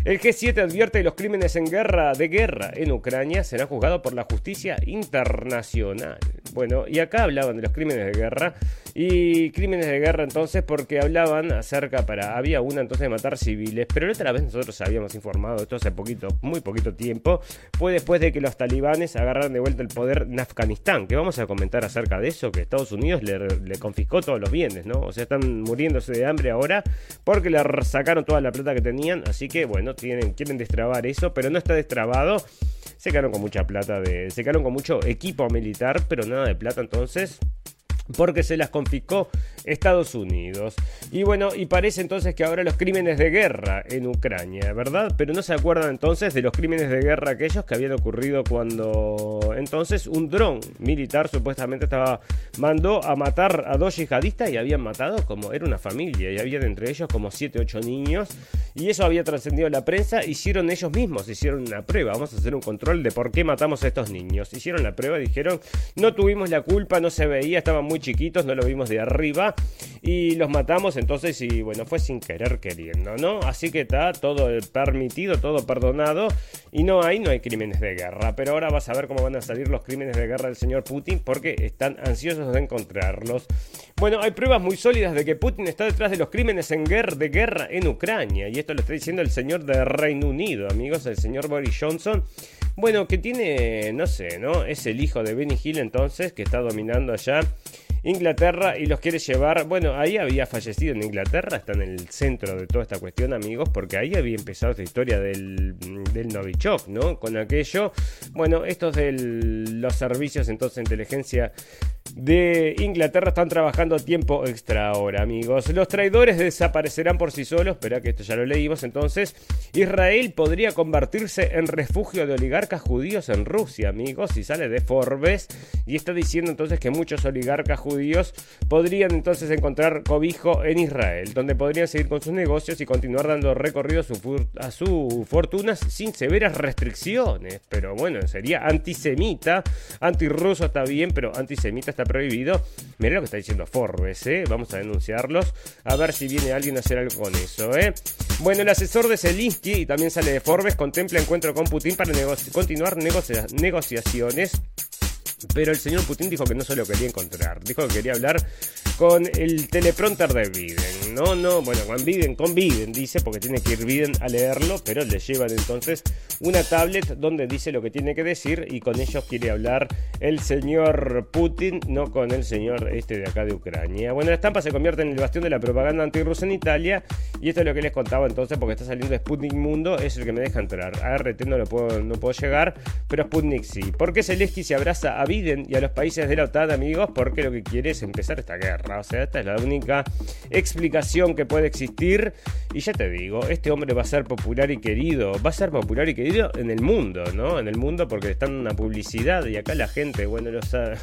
El G7 advierte que los crímenes en guerra, de guerra en Ucrania serán juzgados por la justicia internacional. Bueno, y acá hablaban de los crímenes de guerra y crímenes de guerra entonces porque hablaban acerca para había una entonces de matar civiles, pero la otra vez nosotros habíamos informado esto hace poquito, muy poquito tiempo, fue después de que los talibanes agarraron de vuelta el poder en Afganistán, que vamos a comentar acerca de eso, que Estados Unidos le, confiscó todos los bienes, ¿no? O sea, están muriéndose de hambre ahora porque le sacaron toda la plata que tenían, así que bueno, tienen, quieren destrabar eso, pero no está destrabado. Se quedaron con mucha plata, de, se quedaron con mucho equipo militar, pero nada de plata entonces porque se las confiscó Estados Unidos. Y bueno, y parece entonces que ahora los crímenes de guerra en Ucrania, ¿verdad? Pero no se acuerdan entonces de los crímenes de guerra aquellos que habían ocurrido cuando entonces un dron militar supuestamente estaba mandó a matar a dos yihadistas y habían matado como era una familia y habían entre ellos como 7, 8 niños y eso había trascendido la prensa, hicieron ellos mismos, hicieron una prueba, vamos a hacer un control de por qué matamos a estos niños. Hicieron la prueba, dijeron, no tuvimos la culpa, no se veía, estaban muy chiquitos, no lo vimos de arriba y los matamos entonces y bueno, fue sin querer queriendo, ¿no? Así que está todo permitido, todo perdonado y no hay, no hay crímenes de guerra. Pero ahora vas a ver cómo van a salir los crímenes de guerra del señor Putin porque están ansiosos de encontrarlos. Bueno, hay pruebas muy sólidas de que Putin está detrás de los crímenes en guerra, de guerra en Ucrania y esto lo está diciendo el señor de Reino Unido, amigos, el señor Boris Johnson. Bueno, que tiene, no sé, ¿no? Es el hijo de Benny Hill entonces, que está dominando allá Inglaterra y los quiere llevar. Bueno, ahí había fallecido en Inglaterra, está en el centro de toda esta cuestión, amigos, porque ahí había empezado esta historia del, del Novichok, ¿no? Con aquello. Bueno, estos de los servicios entonces de inteligencia de Inglaterra están trabajando tiempo extra ahora, amigos. Los traidores desaparecerán por sí solos. Espera que esto ya lo leímos. Entonces, Israel podría convertirse en refugio de oligarcas judíos en Rusia, amigos. Y sale de Forbes. Y está diciendo entonces que muchos oligarcas judíos podrían entonces encontrar cobijo en Israel, donde podrían seguir con sus negocios y continuar dando recorrido a sus fortunas sin severas restricciones. Pero bueno, sería antisemita. Antirruso está bien, pero antisemita está prohibido. Mira lo que está diciendo Forbes, ¿eh? Vamos a denunciarlos. A ver si viene alguien a hacer algo con eso, ¿eh? Bueno, el asesor de Zelensky, y también sale de Forbes, contempla encuentro con Putin para continuar negociaciones. Pero el señor Putin dijo que no se lo quería encontrar, dijo que quería hablar con el teleprompter de Biden. No, no, bueno, con Biden, con Biden dice, porque tiene que ir Biden a leerlo, pero le llevan entonces una tablet donde dice lo que tiene que decir y con ellos quiere hablar el señor Putin, no con el señor este de acá de Ucrania. Bueno, la estampa se convierte en el bastión de la propaganda antirrusa en Italia y esto es lo que les contaba entonces porque está saliendo Sputnik Mundo, es el que me deja entrar. A RT no, lo puedo, no puedo llegar, pero Sputnik sí. ¿Por qué Zelensky se abraza a Biden y a los países de la OTAN, amigos? Porque lo que quiere es empezar esta guerra. O sea, esta es la única explicación que puede existir. Y ya te digo, este hombre va a ser popular y querido. Va a ser popular y querido en el mundo, ¿no? En el mundo porque está en una publicidad y acá la gente, bueno, lo sabe.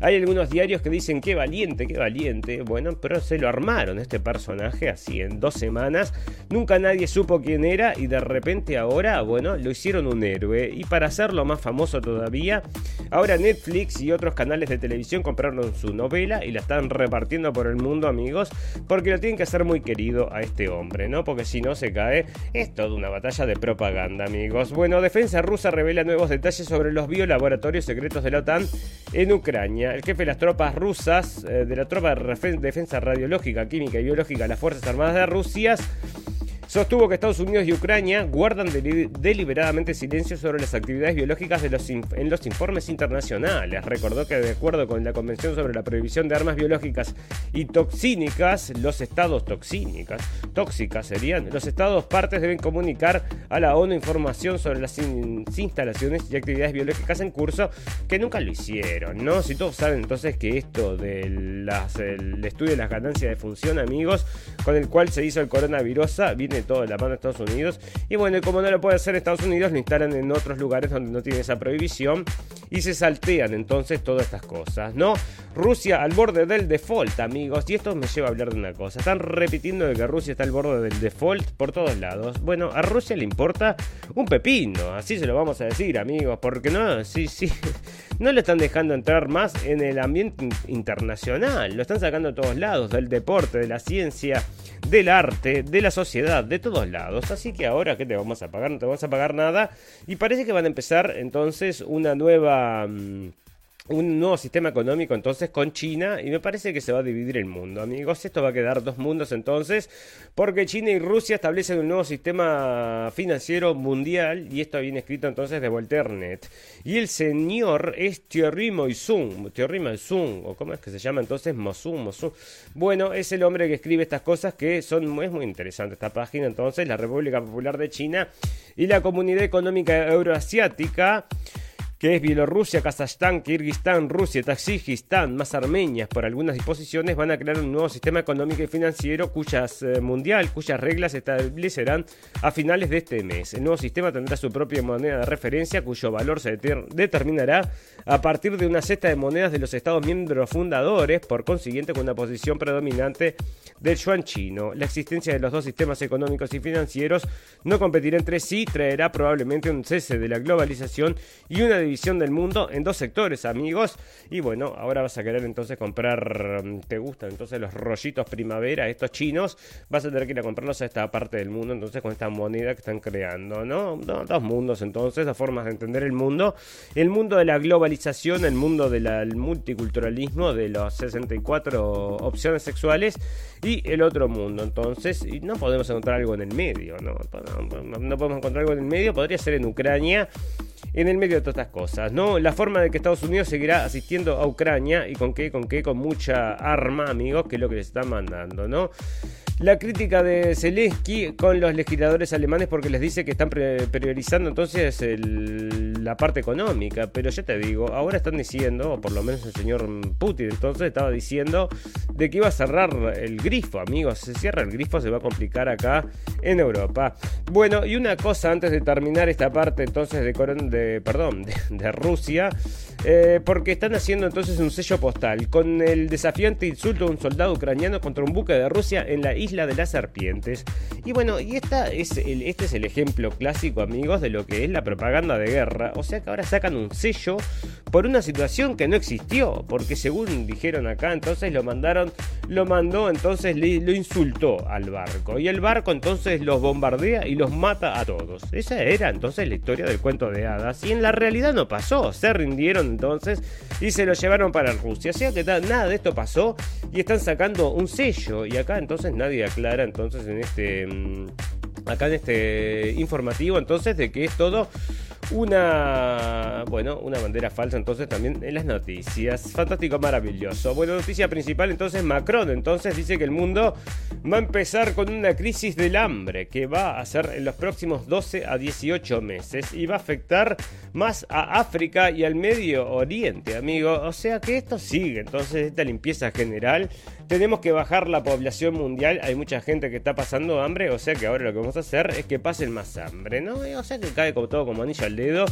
Hay algunos diarios que dicen qué valiente, qué valiente. Bueno, pero se lo armaron este personaje así en dos semanas. Nunca nadie supo quién era y de repente ahora, bueno, lo hicieron un héroe. Y para hacerlo más famoso todavía, ahora Netflix y otros canales de televisión compraron su novela y la están repartiendo por el mundo, amigos, porque lo tienen que hacer muy querido a este hombre, ¿no? Porque si no se cae, es toda una batalla de propaganda, amigos. Bueno, defensa rusa revela nuevos detalles sobre los biolaboratorios secretos de la OTAN en Ucrania. El jefe de las tropas rusas, eh, de la tropa de defensa radiológica, química y biológica de las Fuerzas Armadas de Rusia, Sostuvo que Estados Unidos y Ucrania guardan deliberadamente silencio sobre las actividades biológicas en los informes internacionales. Recordó que de acuerdo con la Convención sobre la Prohibición de Armas Biológicas y Toxínicas, los estados toxínicas, tóxicas serían, los estados partes deben comunicar a la ONU información sobre las instalaciones y actividades biológicas en curso que nunca lo hicieron, ¿no? Si todos saben entonces que esto del estudio de las ganancias de función, amigos, con el cual se hizo el coronavirus, viene todo de la mano de Estados Unidos. Y bueno, como no lo puede hacer Estados Unidos, lo instalan en otros lugares donde no tiene esa prohibición y se saltean entonces todas estas cosas, ¿no? Rusia al borde del default, amigos. Y esto me lleva a hablar de una cosa. Están repitiendo de que Rusia está al borde del default por todos lados. Bueno, a Rusia le importa un pepino, así se lo vamos a decir, amigos, porque no, sí, sí, no lo están dejando entrar más en el ambiente internacional. Lo están sacando a todos lados, del deporte, de la ciencia, del arte, de la sociedad, de todos lados. Así que ahora, ¿qué te vamos a pagar? No te vamos a pagar nada. Y parece que van a empezar entonces una nueva... Mm, un nuevo sistema económico entonces con China y me parece que se va a dividir el mundo, amigos. Esto va a quedar dos mundos entonces, porque China y Rusia establecen un nuevo sistema financiero mundial y esto viene escrito entonces de Volternet. Y el señor es Thierry Moisung, Thierry Moisung, o cómo es que se llama entonces Mosun, Mosun. Bueno, es el hombre que escribe estas cosas que son es muy interesante esta página entonces, la República Popular de China y la Comunidad Económica Euroasiática que es Bielorrusia, Kazajstán, Kirguistán, Rusia, Tajikistán, más Armenias, por algunas disposiciones, van a crear un nuevo sistema económico y financiero cuyas eh, mundial, cuyas reglas se establecerán a finales de este mes. El nuevo sistema tendrá su propia moneda de referencia, cuyo valor se determinará a partir de una cesta de monedas de los Estados miembros fundadores, por consiguiente con una posición predominante del yuan chino. La existencia de los dos sistemas económicos y financieros no competirá entre sí, traerá probablemente un cese de la globalización y una división del mundo en dos sectores, amigos. Y bueno, ahora vas a querer entonces comprar, mm, ¿te gustan entonces los rollitos primavera, estos chinos? Vas a tener que ir a comprarlos a esta parte del mundo, entonces con esta moneda que están creando, ¿no? Dos mundos entonces, dos formas de entender el mundo. El mundo de la globalización, el mundo del multiculturalismo, de los 64 opciones sexuales y el otro mundo. Entonces, y no podemos encontrar algo en el medio, ¿no? No, podemos encontrar algo en el medio, podría ser en Ucrania, en el medio de todas estas cosas, ¿no? La forma de que Estados Unidos seguirá asistiendo a Ucrania y con qué, con qué, con mucha arma, amigos, que es lo que les están mandando, ¿no? La crítica de Zelensky con los legisladores alemanes porque les dice que están priorizando entonces la parte económica. Pero ya te digo, ahora están diciendo, o por lo menos el señor Putin entonces estaba diciendo, de que iba a cerrar el grifo, amigos. Se cierra el grifo, se va a complicar acá en Europa. Bueno, y una cosa antes de terminar esta parte entonces de, de perdón, de, Rusia, eh, porque están haciendo entonces un sello postal con el desafiante insulto de un soldado ucraniano contra un buque de Rusia en la isla Isla de las Serpientes. Y bueno, y esta es el, este es el ejemplo clásico, amigos, de lo que es la propaganda de guerra. O sea que ahora sacan un sello por una situación que no existió, porque según dijeron acá, entonces lo mandaron, lo mandó, entonces lo insultó al barco. Y el barco entonces los bombardea y los mata a todos. Esa era entonces la historia del cuento de hadas. Y en la realidad no pasó. Se rindieron entonces y se lo llevaron para Rusia. O sea que nada de esto pasó y están sacando un sello. Y acá entonces nadie aclara entonces en este mm, acá en este informativo entonces de que es todo una bueno una bandera falsa entonces también en las noticias. Fantástico maravilloso. Bueno noticia principal entonces Macron entonces dice que el mundo va a empezar con una crisis del hambre que va a ser en los próximos 12 a 18 meses y va a afectar más a África y al Medio Oriente amigo. O sea que esto sigue entonces esta limpieza general tenemos que bajar la población mundial hay mucha gente que está pasando hambre o sea que ahora lo que vamos a hacer es que pasen más hambre no o sea que cae como todo como anillo al dedo.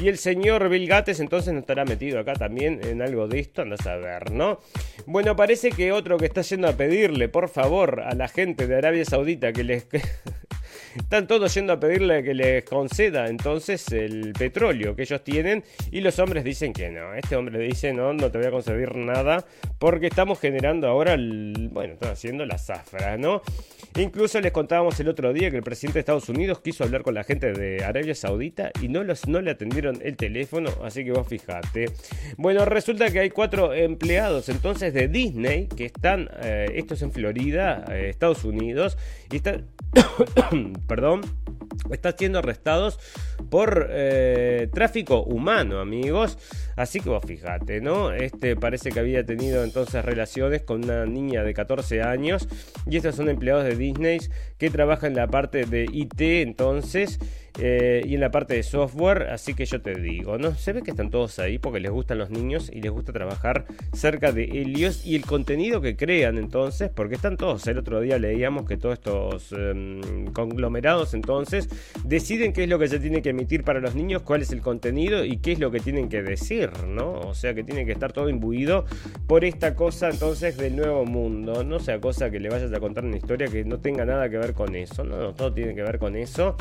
Y el señor Bill Gates entonces no estará metido acá también en algo de esto, andas a ver, ¿no? Bueno, parece que otro que está yendo a pedirle, por favor, a la gente de Arabia Saudita que les... Están todos yendo a pedirle que les conceda entonces el petróleo que ellos tienen y los hombres dicen que no. Este hombre dice no, no te voy a conceder nada porque estamos generando ahora, bueno, están haciendo la zafra, ¿no? Incluso les contábamos el otro día que el presidente de Estados Unidos quiso hablar con la gente de Arabia Saudita y no, los, no le atendieron el teléfono, así que vos fijate. Bueno, resulta que hay cuatro empleados entonces de Disney que están, eh, estos en Florida, eh, Estados Unidos, y están, perdón, están siendo arrestados por eh, tráfico humano, amigos. Así que vos fijate, ¿no? Este parece que había tenido entonces relaciones con una niña de 14 años y estos son empleados de Disney que trabajan en la parte de IT entonces eh, y en la parte de software, así que yo te digo, ¿no? Se ve que están todos ahí porque les gustan los niños y les gusta trabajar cerca de ellos y el contenido que crean entonces, porque están todos, el otro día leíamos que todos estos em, conglomerados entonces deciden qué es lo que se tiene que emitir para los niños, cuál es el contenido y qué es lo que tienen que decir, ¿no? O sea que tiene que estar todo imbuido por esta cosa entonces del nuevo mundo, no sea cosa que le vayas a contar una historia que no tenga nada que ver con eso, no, todo tiene que ver con eso.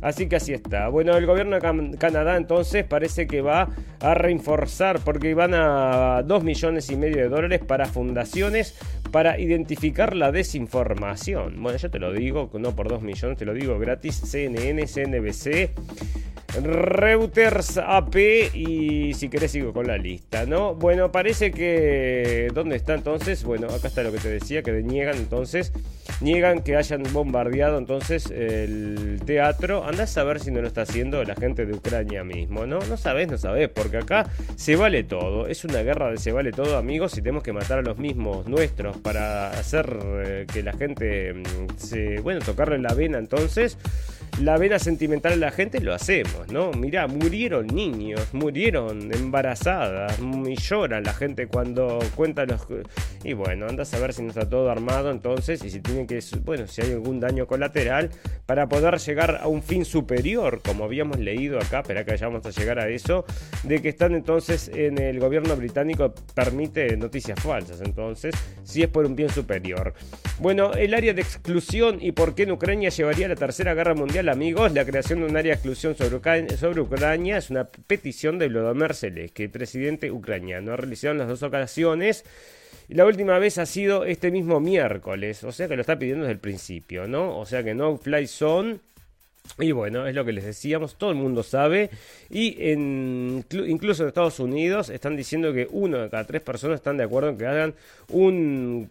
Así que así está. Bueno, el gobierno de Canadá entonces parece que va a reforzar porque van a 2 millones y medio de dólares para fundaciones para identificar la desinformación. Bueno, yo te lo digo, no por 2 millones, te lo digo gratis, CNN, CNBC. Reuters AP y si querés sigo con la lista, ¿no? Bueno, parece que... ¿Dónde está entonces? Bueno, acá está lo que te decía, que niegan entonces, niegan que hayan bombardeado entonces el teatro. Andás a ver si no lo está haciendo la gente de Ucrania mismo, ¿no? No sabes, no sabes, porque acá se vale todo. Es una guerra de se vale todo, amigos, y tenemos que matar a los mismos nuestros para hacer eh, que la gente mm, se... Bueno, tocarle la vena entonces. La vena sentimental a la gente, lo hacemos, ¿no? Mirá, murieron niños, murieron embarazadas, y lloran la gente cuando cuenta los... Y bueno, andas a ver si no está todo armado entonces y si tienen que... Bueno, si hay algún daño colateral para poder llegar a un fin superior, como habíamos leído acá, espera que vayamos a llegar a eso, de que están entonces en el gobierno británico permite noticias falsas, entonces, si es por un bien superior. Bueno, el área de exclusión y por qué en Ucrania llevaría la tercera guerra mundial, amigos, la creación de un área de exclusión sobre Ucrania, es una petición de Volodymyr Zelensky, presidente ucraniano. Ha realizado en las dos ocasiones. Y la última vez ha sido este mismo miércoles, o sea que lo está pidiendo desde el principio, ¿no? O sea que no fly zone y bueno, es lo que les decíamos, todo el mundo sabe. Y incluso en Estados Unidos están diciendo que uno de cada tres personas están de acuerdo en que hagan un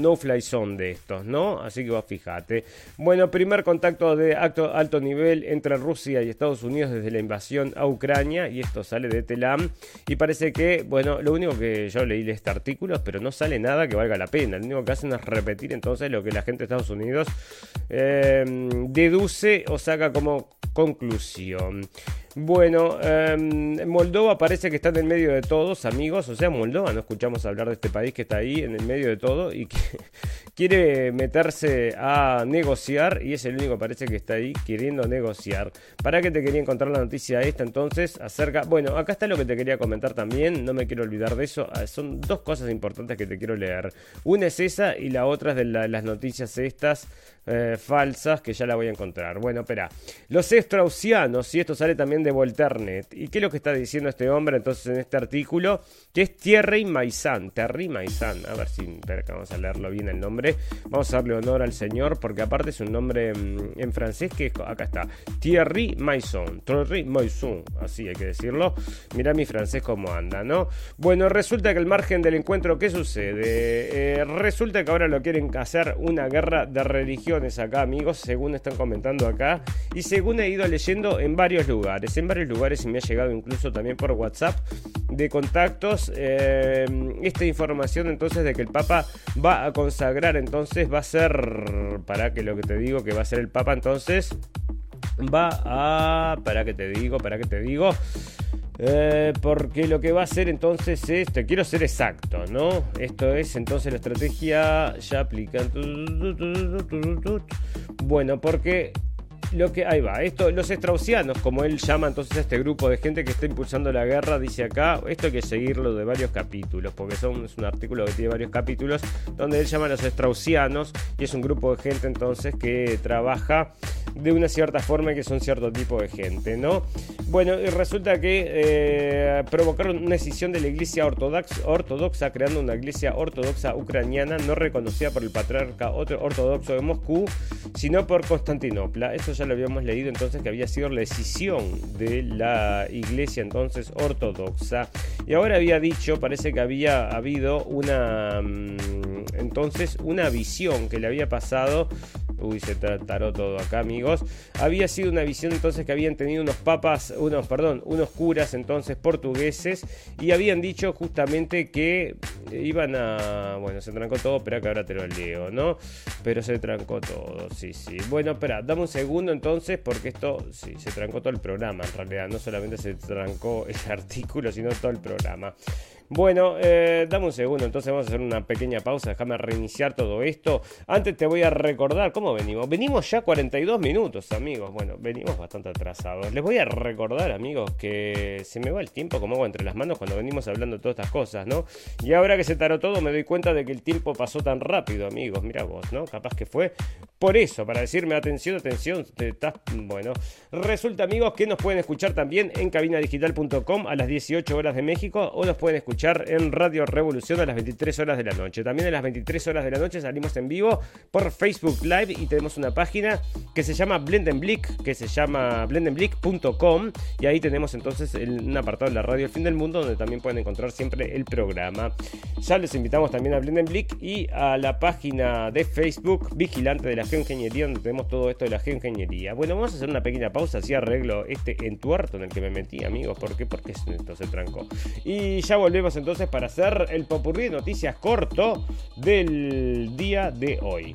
no-fly zone de estos, ¿no? Así que vos fíjate. Bueno, primer contacto de acto, alto nivel entre Rusia y Estados Unidos desde la invasión a Ucrania. Y esto sale de Telam. Y parece que, bueno, lo único que yo leí de este artículo, pero no sale nada que valga la pena. Lo único que hacen es repetir entonces lo que la gente de Estados Unidos eh, deduce o saca como conclusión. Bueno, em, Moldova parece que está en el medio de todos, amigos. O sea, Moldova, no escuchamos hablar de este país que está ahí en el medio de todo y que quiere meterse a negociar y es el único parece que está ahí queriendo negociar. ¿Para qué te quería encontrar la noticia esta entonces acerca? Bueno, acá está lo que te quería comentar también, no me quiero olvidar de eso. Ah, son dos cosas importantes que te quiero leer. Una es esa y la otra es de las noticias estas eh, falsas que ya la voy a encontrar. Bueno, espera. Los Straussianos, y esto sale también de Volternet. ¿Y qué es lo que está diciendo este hombre entonces en este artículo? Que es Thierry Maizan. Thierry Maizan. A ver si, espera, vamos a leerlo bien el nombre. Vamos a darle honor al señor porque aparte es un nombre mm, en, francés que acá está. Thierry Maison. Thierry Maison. Así hay que decirlo. Mira mi francés cómo anda, ¿no? Bueno, resulta que el margen del encuentro, ¿qué sucede? Eh, resulta que ahora lo quieren hacer una guerra de religión acá, amigos, según están comentando acá. Y según he ido leyendo en varios lugares. En varios lugares y me ha llegado incluso también por WhatsApp de contactos eh, esta información entonces de que el Papa va a consagrar, entonces va a ser, para que lo que te digo, que va a ser el Papa entonces, va a, para que te digo, para que te digo, eh, porque lo que va a hacer entonces es, te quiero ser exacto, ¿no? Esto es entonces la estrategia ya aplican. Bueno, porque lo que ahí va, esto los straussianos, como él llama entonces a este grupo de gente que está impulsando la guerra, dice acá, esto hay que seguirlo de varios capítulos, porque son, es un artículo que tiene varios capítulos donde él llama a los straussianos y es un grupo de gente entonces que trabaja de una cierta forma que son cierto tipo de gente, ¿no? Bueno, resulta que eh, provocaron una decisión de la iglesia ortodoxa, ortodoxa, creando una iglesia ortodoxa ucraniana no reconocida por el patriarca ortodoxo de Moscú, sino por Constantinopla. Eso ya lo habíamos leído entonces que había sido la decisión de la iglesia entonces ortodoxa. Y ahora había dicho, parece que había habido una mm, entonces una visión que le había pasado Uy, se trataró todo acá, amigos. Había sido una visión entonces que habían tenido unos papas, unos, perdón, unos curas entonces portugueses y habían dicho justamente que iban a. Bueno, se trancó todo, espera que ahora te lo leo, ¿no? Pero se trancó todo, sí, sí. Bueno, espera, dame un segundo entonces, porque esto, sí, se trancó todo el programa en realidad. No solamente se trancó el artículo, sino todo el programa. Bueno, eh, dame un segundo, entonces vamos a hacer una pequeña pausa, déjame reiniciar todo esto. Antes te voy a recordar cómo venimos. Venimos ya 42 minutos, amigos. Bueno, venimos bastante atrasados. Les voy a recordar, amigos, que se me va el tiempo como agua entre las manos cuando venimos hablando de todas estas cosas, ¿no? Y ahora que se taró todo, me doy cuenta de que el tiempo pasó tan rápido, amigos. Mira vos, ¿no? Capaz que fue por eso, para decirme atención, atención, te estás. Bueno, resulta, amigos, que nos pueden escuchar también en cabinadigital.com a las 18 horas de México o nos pueden escuchar en Radio Revolución a las 23 horas de la noche. También a las 23 horas de la noche salimos en vivo por Facebook Live y tenemos una página que se llama Blendenblick, que se llama blendenblick.com y ahí tenemos entonces un apartado de la radio El Fin del Mundo donde también pueden encontrar siempre el programa. Ya les invitamos también a Blendenblick y a la página de Facebook Vigilante de la Geoingeniería donde tenemos todo esto de la geoingeniería. Bueno, vamos a hacer una pequeña pausa, así arreglo este entuerto en el que me metí, amigos. ¿Por qué? Porque esto se trancó. Y ya entonces para hacer el popurrí de noticias corto del día de hoy.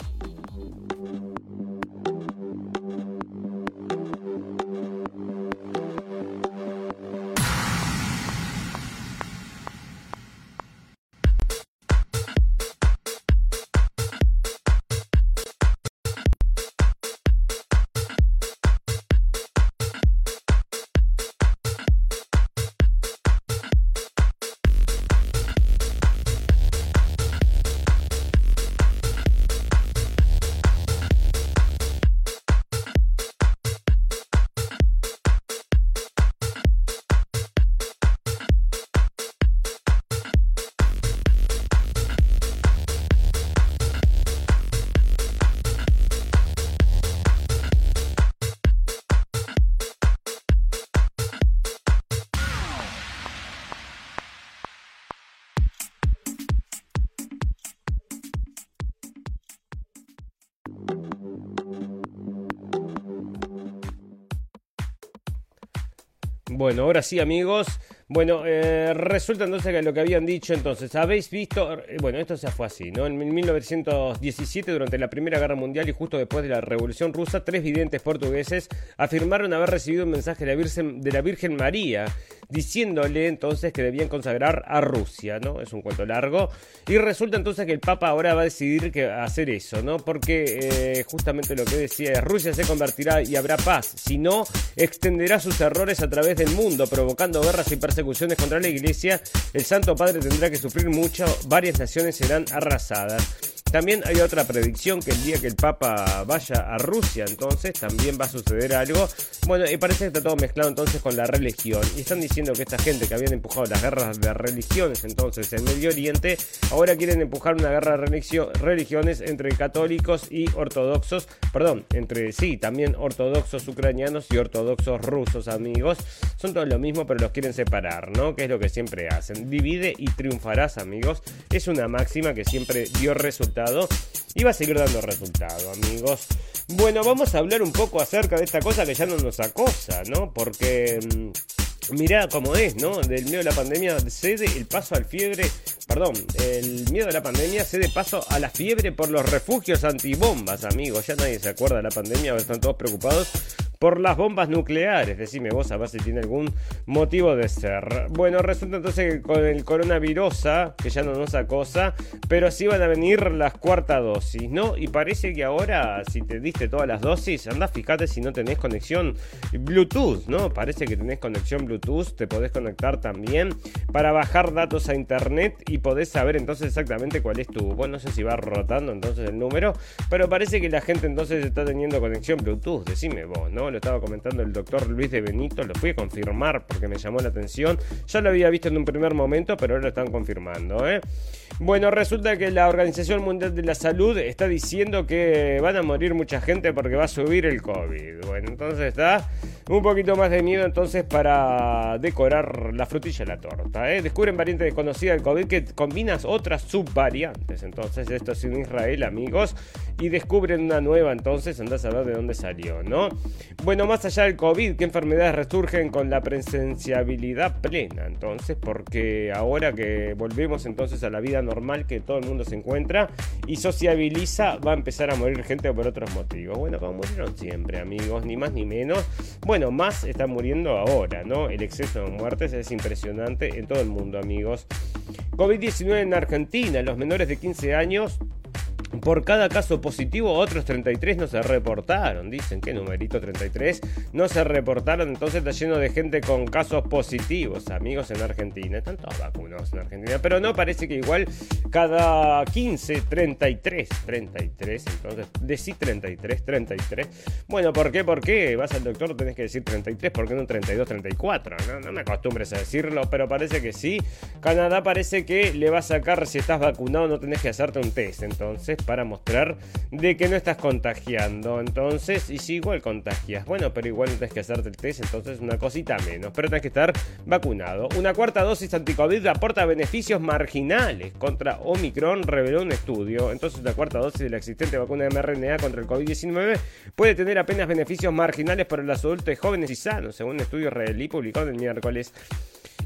Bueno, ahora sí, amigos. Bueno, eh, resulta entonces que lo que habían dicho entonces, habéis visto, eh, bueno, esto se fue así, ¿no? En 1917, durante la Primera Guerra Mundial y justo después de la Revolución Rusa, tres videntes portugueses afirmaron haber recibido un mensaje de la Virgen, de la Virgen María, diciéndole entonces que debían consagrar a Rusia, ¿no? Es un cuento largo. Y resulta entonces que el Papa ahora va a decidir que hacer eso, ¿no? Porque eh, justamente lo que decía es, Rusia se convertirá y habrá paz, si no, extenderá sus errores a través del mundo, provocando guerras y persecuciones contra la iglesia, el Santo Padre tendrá que sufrir mucho, varias naciones serán arrasadas. También hay otra predicción que el día que el Papa vaya a Rusia, entonces también va a suceder algo. Bueno, y parece que está todo mezclado entonces con la religión. Y están diciendo que esta gente que habían empujado las guerras de religiones entonces en Medio Oriente, ahora quieren empujar una guerra de religiones entre católicos y ortodoxos. Perdón, entre sí, también ortodoxos ucranianos y ortodoxos rusos, amigos. Son todos lo mismo, pero los quieren separar, ¿no? Que es lo que siempre hacen. Divide y triunfarás, amigos. Es una máxima que siempre dio resultados y va a seguir dando resultado, amigos. Bueno, vamos a hablar un poco acerca de esta cosa que ya no nos acosa, ¿no? Porque mm, mirá cómo es, ¿no? Del miedo a la pandemia cede el paso al fiebre, perdón, el miedo a la pandemia cede paso a la fiebre por los refugios antibombas, amigos. Ya nadie se acuerda de la pandemia, están todos preocupados por las bombas nucleares. Decime vos a ver si tiene algún motivo de ser. Bueno, resulta entonces que con el coronavirus, que ya no nos acosa, pero sí van a venir las cuarta dosis, ¿no? Y parece que ahora, si te diste todas las dosis, anda, fíjate si no tenés conexión Bluetooth, ¿no? Parece que tenés conexión Bluetooth, te podés conectar también para bajar datos a internet y podés saber entonces exactamente cuál es tu. Bueno, no sé si va rotando entonces el número, pero parece que la gente entonces está teniendo conexión Bluetooth, decime vos, ¿no? Lo estaba comentando el doctor Luis de Benito, lo fui a confirmar porque me llamó la atención. Ya lo había visto en un primer momento, pero ahora lo están confirmando, ¿eh? Bueno, resulta que la Organización Mundial de la Salud está diciendo que van a morir mucha gente porque va a subir el COVID. Bueno, entonces está un poquito más de miedo entonces para decorar la frutilla de la torta. ¿eh? Descubren variante desconocida del COVID que combinas otras subvariantes. Entonces esto es en Israel, amigos. Y descubren una nueva, entonces andás a ver de dónde salió, ¿no? Bueno, más allá del COVID, ¿qué enfermedades resurgen con la presenciabilidad plena? Entonces, porque ahora que volvemos entonces a la vida normal que todo el mundo se encuentra y sociabiliza, va a empezar a morir gente por otros motivos. Bueno, como murieron siempre, amigos, ni más ni menos. Bueno, más están muriendo ahora, ¿no? El exceso de muertes es impresionante en todo el mundo, amigos. COVID-19 en Argentina, los menores de 15 años por cada caso positivo, otros 33 no se reportaron. Dicen que numerito 33 no se reportaron. Entonces está lleno de gente con casos positivos, amigos, en Argentina. Están todos vacunados en Argentina. Pero no parece que igual cada 15, 33. 33, entonces decí 33, 33. Bueno, ¿por qué? ¿Por qué? Vas al doctor, tenés que decir 33, ¿por qué no 32, 34? No, no me acostumbres a decirlo, pero parece que sí. Canadá parece que le va a sacar si estás vacunado, no tenés que hacerte un test. Entonces, para mostrar de que no estás contagiando. Entonces, y si igual contagias, bueno, pero igual no tienes que hacerte el test, entonces una cosita menos, pero tienes que estar vacunado. Una cuarta dosis anticovid aporta beneficios marginales contra Omicron, reveló un estudio. Entonces, la cuarta dosis de la existente vacuna de mRNA contra el COVID-19 puede tener apenas beneficios marginales para los adultos jóvenes y sanos, según un estudio israelí publicado el miércoles.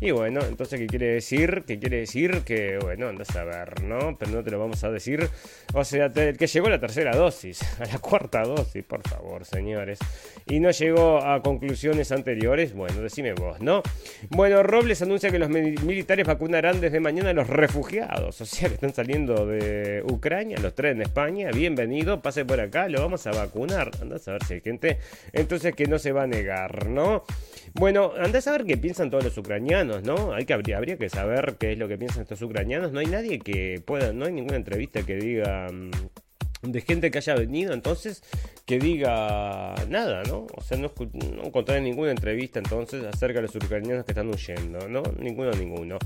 Y bueno, entonces, ¿qué quiere decir? ¿Qué quiere decir? Que, bueno, andas a ver, ¿no? Pero no te lo vamos a decir. O sea, el que llegó a la tercera dosis, a la cuarta dosis, por favor, señores. Y no llegó a conclusiones anteriores, bueno, decime vos, ¿no? Bueno, Robles anuncia que los militares vacunarán desde mañana a los refugiados. O sea, que están saliendo de Ucrania, los traen de España. Bienvenido, pase por acá, lo vamos a vacunar. Andás a ver si hay gente. Entonces, que no se va a negar, ¿no? Bueno, andás a ver qué piensan todos los ucranianos, ¿no? Hay que, habría, que saber qué es lo que piensan estos ucranianos. No hay nadie que pueda, no hay ninguna entrevista que diga mm, de gente que haya venido entonces que diga nada, ¿no? O sea, no, no encontré ninguna entrevista entonces acerca de los ucranianos que están huyendo, ¿no? Ninguno, ninguno.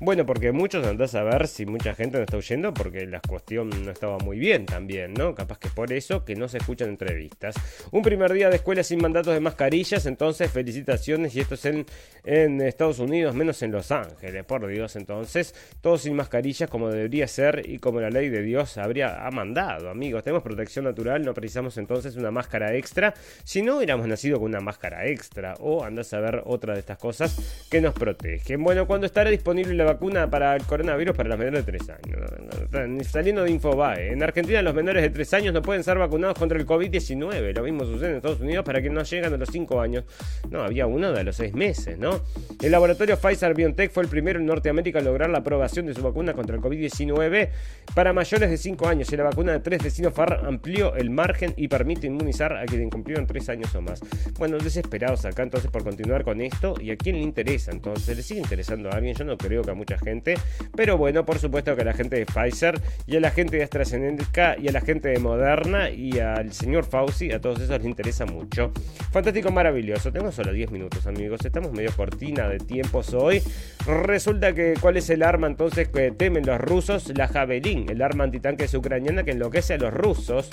Bueno, porque muchos andás a ver si mucha gente no está huyendo porque la cuestión no estaba muy bien también, ¿no? Capaz que por eso que no se escuchan entrevistas. Un primer día de escuela sin mandatos de mascarillas, entonces felicitaciones y esto es en, en Estados Unidos, menos en Los Ángeles, por Dios, entonces, todos sin mascarillas como debería ser y como la ley de Dios habría ha mandado. Amigos. Tenemos protección natural, no precisamos entonces una máscara extra. Si no, hubiéramos nacido con una máscara extra o andas a ver otra de estas cosas que nos protegen. Bueno, cuando estará disponible la vacuna para el coronavirus para los menores de 3 años? Saliendo de Infobae. En Argentina los menores de 3 años no pueden ser vacunados contra el COVID-19. Lo mismo sucede en Estados Unidos para que no llegan a los 5 años. No, había uno de los 6 meses, ¿no? El laboratorio Pfizer BioNTech fue el primero en Norteamérica en lograr la aprobación de su vacuna contra el COVID-19 para mayores de 5 años y la vacuna de 3 de Sinopharm amplió el margen y permite inmunizar a quienes cumplieron 3 años o más. Bueno, desesperados acá entonces por continuar con esto y a quién le interesa entonces, le sigue interesando a alguien, yo no creo que a mucha gente, pero bueno, por supuesto que a la gente de Pfizer y a la gente de AstraZeneca y a la gente de Moderna y al señor Fauci, a todos esos les interesa mucho. Fantástico, maravilloso, tenemos solo 10 minutos amigos, estamos medio cortina de tiempos hoy. Resulta que, ¿cuál es el arma entonces que temen los rusos? La Javelin, el arma antitanque ucraniana que enloquece a los rusos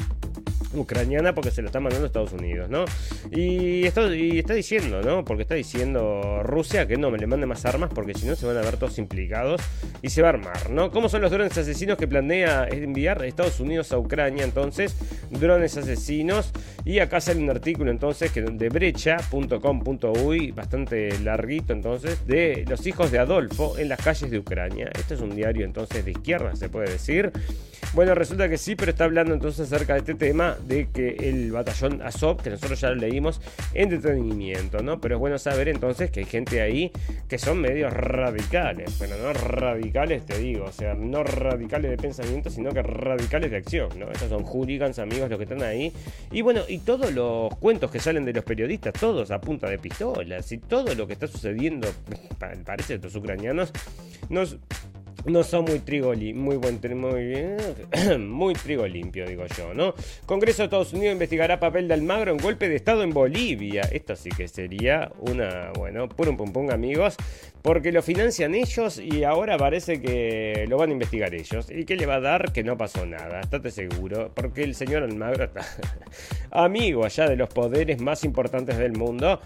ucraniana porque se lo está mandando a Estados Unidos, ¿no? Y, esto, y está diciendo, ¿no? Porque está diciendo Rusia que no me le mande más armas porque si no se van a ver todos implicados y se va a armar, ¿no? ¿Cómo son los drones asesinos que planea enviar Estados Unidos a Ucrania? Entonces, drones asesinos. Y acá sale un artículo entonces que de brecha.com.uy, bastante larguito entonces, de los hijos de Adolfo en las calles de Ucrania. Este es un diario entonces de izquierda, se puede decir. Bueno, resulta que sí, pero está hablando entonces acerca de este tema de que el batallón Azov, que nosotros ya lo leímos, en detenimiento, ¿no? Pero es bueno saber entonces que hay gente ahí que son medios radicales. Bueno, no radicales, te digo, o sea, no radicales de pensamiento, sino que radicales de acción, ¿no? Esos son hooligans, amigos, los que están ahí. Y bueno, y todos los cuentos que salen de los periodistas, todos a punta de pistolas, y todo lo que está sucediendo, parece, los ucranianos, nos no son muy trigo muy buen muy muy trigo limpio digo yo, ¿no? Congreso de Estados Unidos investigará papel de Almagro en golpe de estado en Bolivia. Esto sí que sería una, bueno, puro pum pum amigos, porque lo financian ellos y ahora parece que lo van a investigar ellos. ¿Y qué le va a dar? Que no pasó nada, estate seguro, porque el señor Almagro está amigo allá de los poderes más importantes del mundo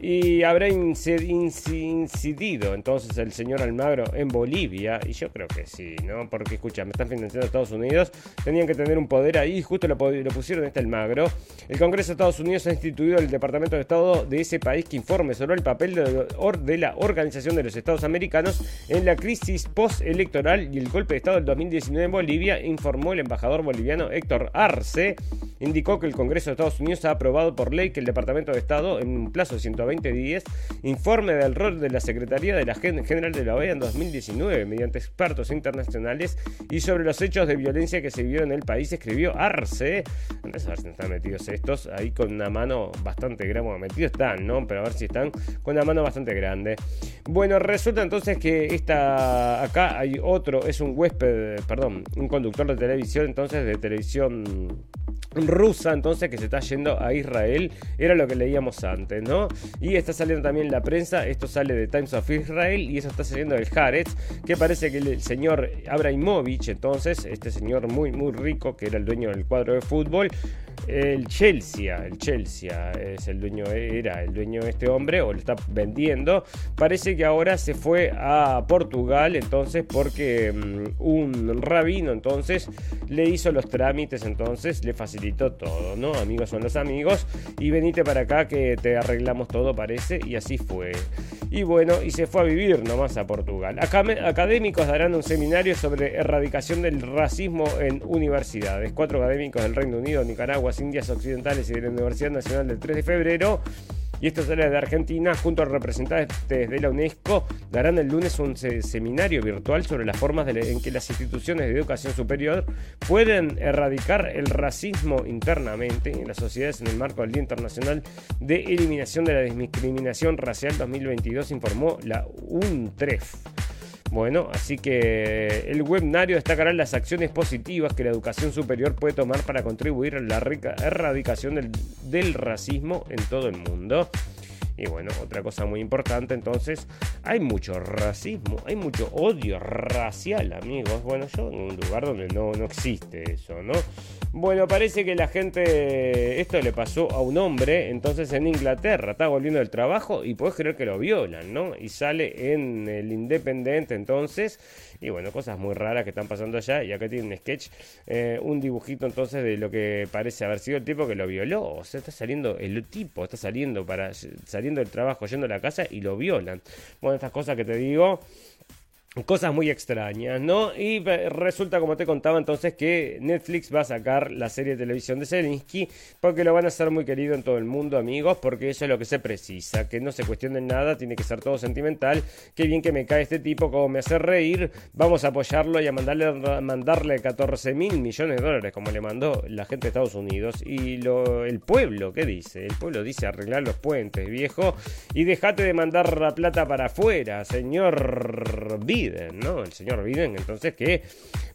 y habrá incidido entonces el señor Almagro en Bolivia. Y yo creo que sí, ¿no? Porque escucha, me están financiando Estados Unidos. Tenían que tener un poder ahí. Justo lo, lo pusieron este Almagro. El Congreso de Estados Unidos ha instituido el Departamento de Estado de ese país que informe sobre el papel de, la Organización de los Estados Americanos en la crisis postelectoral y el golpe de Estado del 2019 en Bolivia, informó el embajador boliviano Héctor Arce. Indicó que el Congreso de Estados Unidos ha aprobado por ley que el Departamento de Estado, en un plazo de 120 2010, informe del rol de la Secretaría de la General de la OEA en 2019, mediante expertos internacionales y sobre los hechos de violencia que se vio en el país, escribió Arce. a ver si están metidos estos ahí con una mano bastante grande. metidos están, ¿no? Pero a ver si están con una mano bastante grande. Bueno, resulta entonces que esta, acá hay otro, es un huésped, perdón, un conductor de televisión, entonces de televisión rusa entonces que se está yendo a Israel, era lo que leíamos antes, ¿no? Y está saliendo también la prensa, esto sale de Times of Israel y eso está saliendo del Haaretz, que parece que el señor Abramovich, entonces, este señor muy muy rico que era el dueño del cuadro de fútbol, el Chelsea, el Chelsea es el dueño, era el dueño de este hombre o lo está vendiendo. Parece que ahora se fue a Portugal entonces porque mm, un rabino entonces le hizo los trámites entonces, le facilitó todo, ¿no? Amigos son los amigos y venite para acá que te arreglamos todo parece y así fue. Y bueno, y se fue a vivir nomás a Portugal. académicos darán un seminario sobre erradicación del racismo en universidades. Cuatro académicos del Reino Unido, Nicaragua, Indias Occidentales y de la Universidad Nacional del 3 de febrero. Y esto sale de Argentina, junto a representantes de la UNESCO, darán el lunes un seminario virtual sobre las formas en que las instituciones de educación superior pueden erradicar el racismo internamente en las sociedades en el marco del Día Internacional de Eliminación de la Discriminación Racial 2022, informó la UNTREF. Bueno, así que el webnario destacará las acciones positivas que la educación superior puede tomar para contribuir a la erradicación del, del racismo en todo el mundo. Y bueno, otra cosa muy importante, entonces, hay mucho racismo, hay mucho odio racial, amigos. Bueno, yo en un lugar donde no, no existe eso, ¿no? Bueno, parece que la gente, esto le pasó a un hombre, entonces en Inglaterra, está volviendo del trabajo y puedes creer que lo violan, ¿no? Y sale en el Independiente entonces y bueno, cosas muy raras que están pasando allá. Y acá tiene un sketch, eh, un dibujito entonces de lo que parece haber sido el tipo que lo violó. O sea, está saliendo el tipo, está saliendo para saliendo del trabajo, yendo a la casa y lo violan. Bueno, estas cosas que te digo Cosas muy extrañas, ¿no? Y resulta, como te contaba entonces, que Netflix va a sacar la serie de televisión de Zelensky porque lo van a hacer muy querido en todo el mundo, amigos, porque eso es lo que se precisa, que no se cuestione nada, tiene que ser todo sentimental. Qué bien que me cae este tipo, como me hace reír, vamos a apoyarlo y a mandarle, mandarle 14 mil millones de dólares, como le mandó la gente de Estados Unidos. Y lo, el pueblo, ¿qué dice? El pueblo dice arreglar los puentes, viejo, y dejate de mandar la plata para afuera, señor ¿no? El señor Biden, entonces que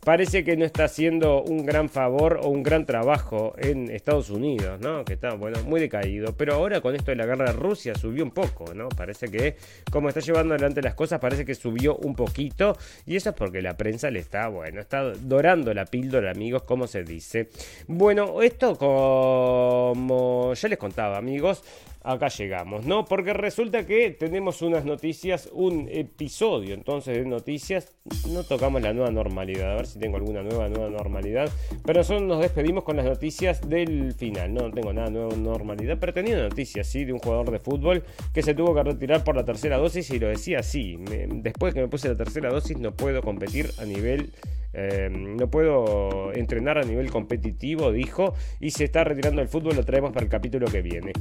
parece que no está haciendo un gran favor o un gran trabajo en Estados Unidos, ¿no? Que está, bueno, muy decaído. Pero ahora con esto de la guerra de Rusia subió un poco, ¿no? Parece que como está llevando adelante las cosas, parece que subió un poquito. Y eso es porque la prensa le está, bueno, está dorando la píldora, amigos, como se dice. Bueno, esto como ya les contaba, amigos, acá llegamos, ¿no? Porque resulta que tenemos unas noticias, un episodio entonces de noticias, no tocamos la nueva normalidad, a ver si tengo alguna nueva, nueva normalidad, pero nosotros nos despedimos con las noticias del final, no, tengo nada nueva normalidad, pero tenía noticias, sí, de un jugador de fútbol que se tuvo que retirar por la tercera dosis y lo decía así, después que me puse la tercera dosis no puedo competir a nivel eh, no puedo entrenar a nivel competitivo, dijo, y se está retirando del fútbol, lo traemos para el capítulo que viene.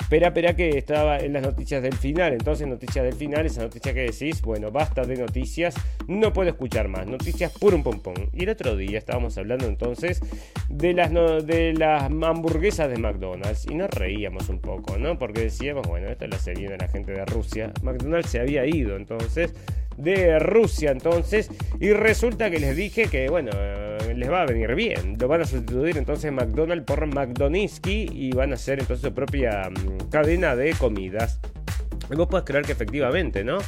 Espera, espera que estaba en las noticias del final, entonces noticias del final, esa noticia que decís, bueno, basta de noticias, no puedo escuchar más, noticias puro un pompón. Y el otro día estábamos hablando entonces de las, de las hamburguesas de McDonald's y nos reíamos un poco, ¿no? Porque decíamos, bueno, esto lo se viene la gente de Rusia, McDonald's se había ido, entonces de Rusia entonces y resulta que les dije que bueno les va a venir bien. Lo van a sustituir entonces McDonald's por McDoniski y van a hacer entonces su propia mm, cadena de comidas. Y vos podés creer que efectivamente no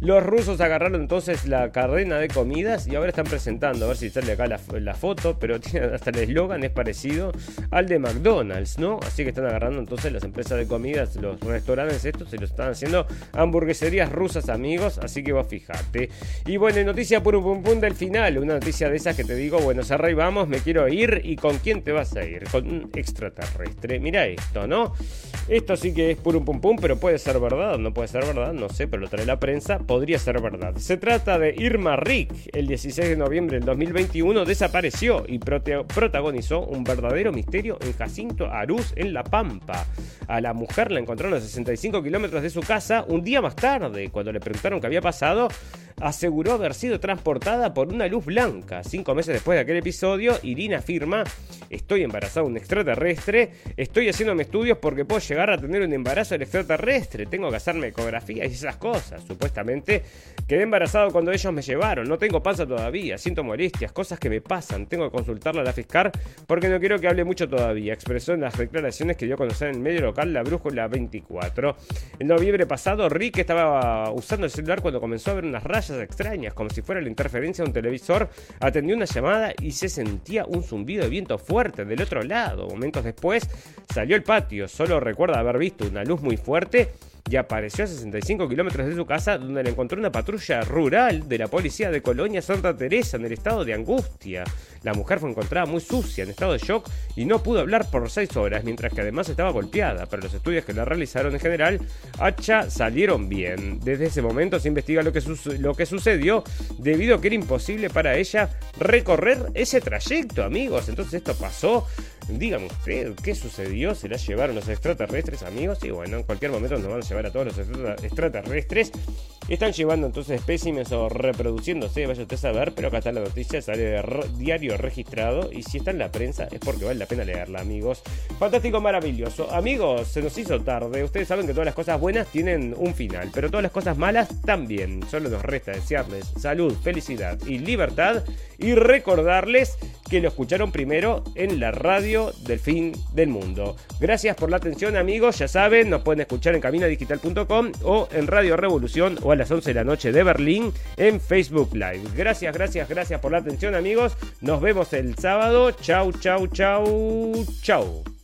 los rusos agarraron entonces la cadena de comidas y ahora están presentando, a ver si sale acá la, foto, pero hasta el eslogan es parecido al de McDonald's, ¿no? Así que están agarrando entonces las empresas de comidas, los restaurantes estos, se los están haciendo hamburgueserías rusas, amigos, así que vos fijate. Y bueno, noticia por un pum pum del final, una noticia de esas que te digo, bueno, cerrá y vamos, me quiero ir, ¿y con quién te vas a ir? Con un extraterrestre. Mira esto, ¿no? Esto sí que es puro pum pum, pero puede ser verdad no puede ser verdad, no sé, pero lo trae la prensa podría ser verdad. Se trata de Irma Rick. El 16 de noviembre del 2021 desapareció y protagonizó un verdadero misterio en Jacinto Arús, en La Pampa. A la mujer la encontraron a 65 kilómetros de su casa un día más tarde. Cuando le preguntaron qué había pasado, aseguró haber sido transportada por una luz blanca. Cinco meses después de aquel episodio, Irina afirma, estoy embarazada de un extraterrestre, estoy haciéndome estudios porque puedo llegar a tener un embarazo del extraterrestre, tengo que hacerme ecografías y esas cosas. Supuestamente quedé embarazado cuando ellos me llevaron, no tengo panza todavía, siento molestias, cosas que me pasan, tengo que consultarla a la fiscal porque no quiero que hable mucho todavía, expresó en las declaraciones que dio a conocer en el medio local la Brújula 24. En noviembre pasado, Rick estaba usando el celular cuando comenzó a ver unas rayas extrañas, como si fuera la interferencia de un televisor, atendió una llamada y se sentía un zumbido de viento fuerte del otro lado. Momentos después salió al patio, solo recuerda haber visto una luz muy fuerte y apareció a 65 kilómetros de su casa donde le encontró una patrulla rural de la policía de Colonia Santa Teresa en el estado de angustia. La mujer fue encontrada muy sucia, en estado de shock y no pudo hablar por 6 horas, mientras que además estaba golpeada, pero los estudios que la realizaron en general, Hacha salieron bien. Desde ese momento se investiga lo que, lo que sucedió debido a que era imposible para ella recorrer ese trayecto, amigos. Entonces esto pasó Dígame usted, ¿qué sucedió? ¿Se la llevaron los extraterrestres, amigos? Y bueno, en cualquier momento nos van a llevar a todos los extraterrestres. Están llevando entonces espécimes o reproduciéndose, vaya usted a saber, pero acá está la noticia, sale de diario registrado. Y si está en la prensa es porque vale la pena leerla, amigos. Fantástico, maravilloso. Amigos, se nos hizo tarde. Ustedes saben que todas las cosas buenas tienen un final, pero todas las cosas malas también. Solo nos resta desearles salud, felicidad y libertad. Y recordarles que lo escucharon primero en la radio del fin del mundo. Gracias por la atención amigos, ya saben, nos pueden escuchar en caminadigital.com o en Radio Revolución o a las 11 de la noche de Berlín en Facebook Live. Gracias, gracias, gracias por la atención amigos. Nos vemos el sábado. Chau, chau, chau, chau.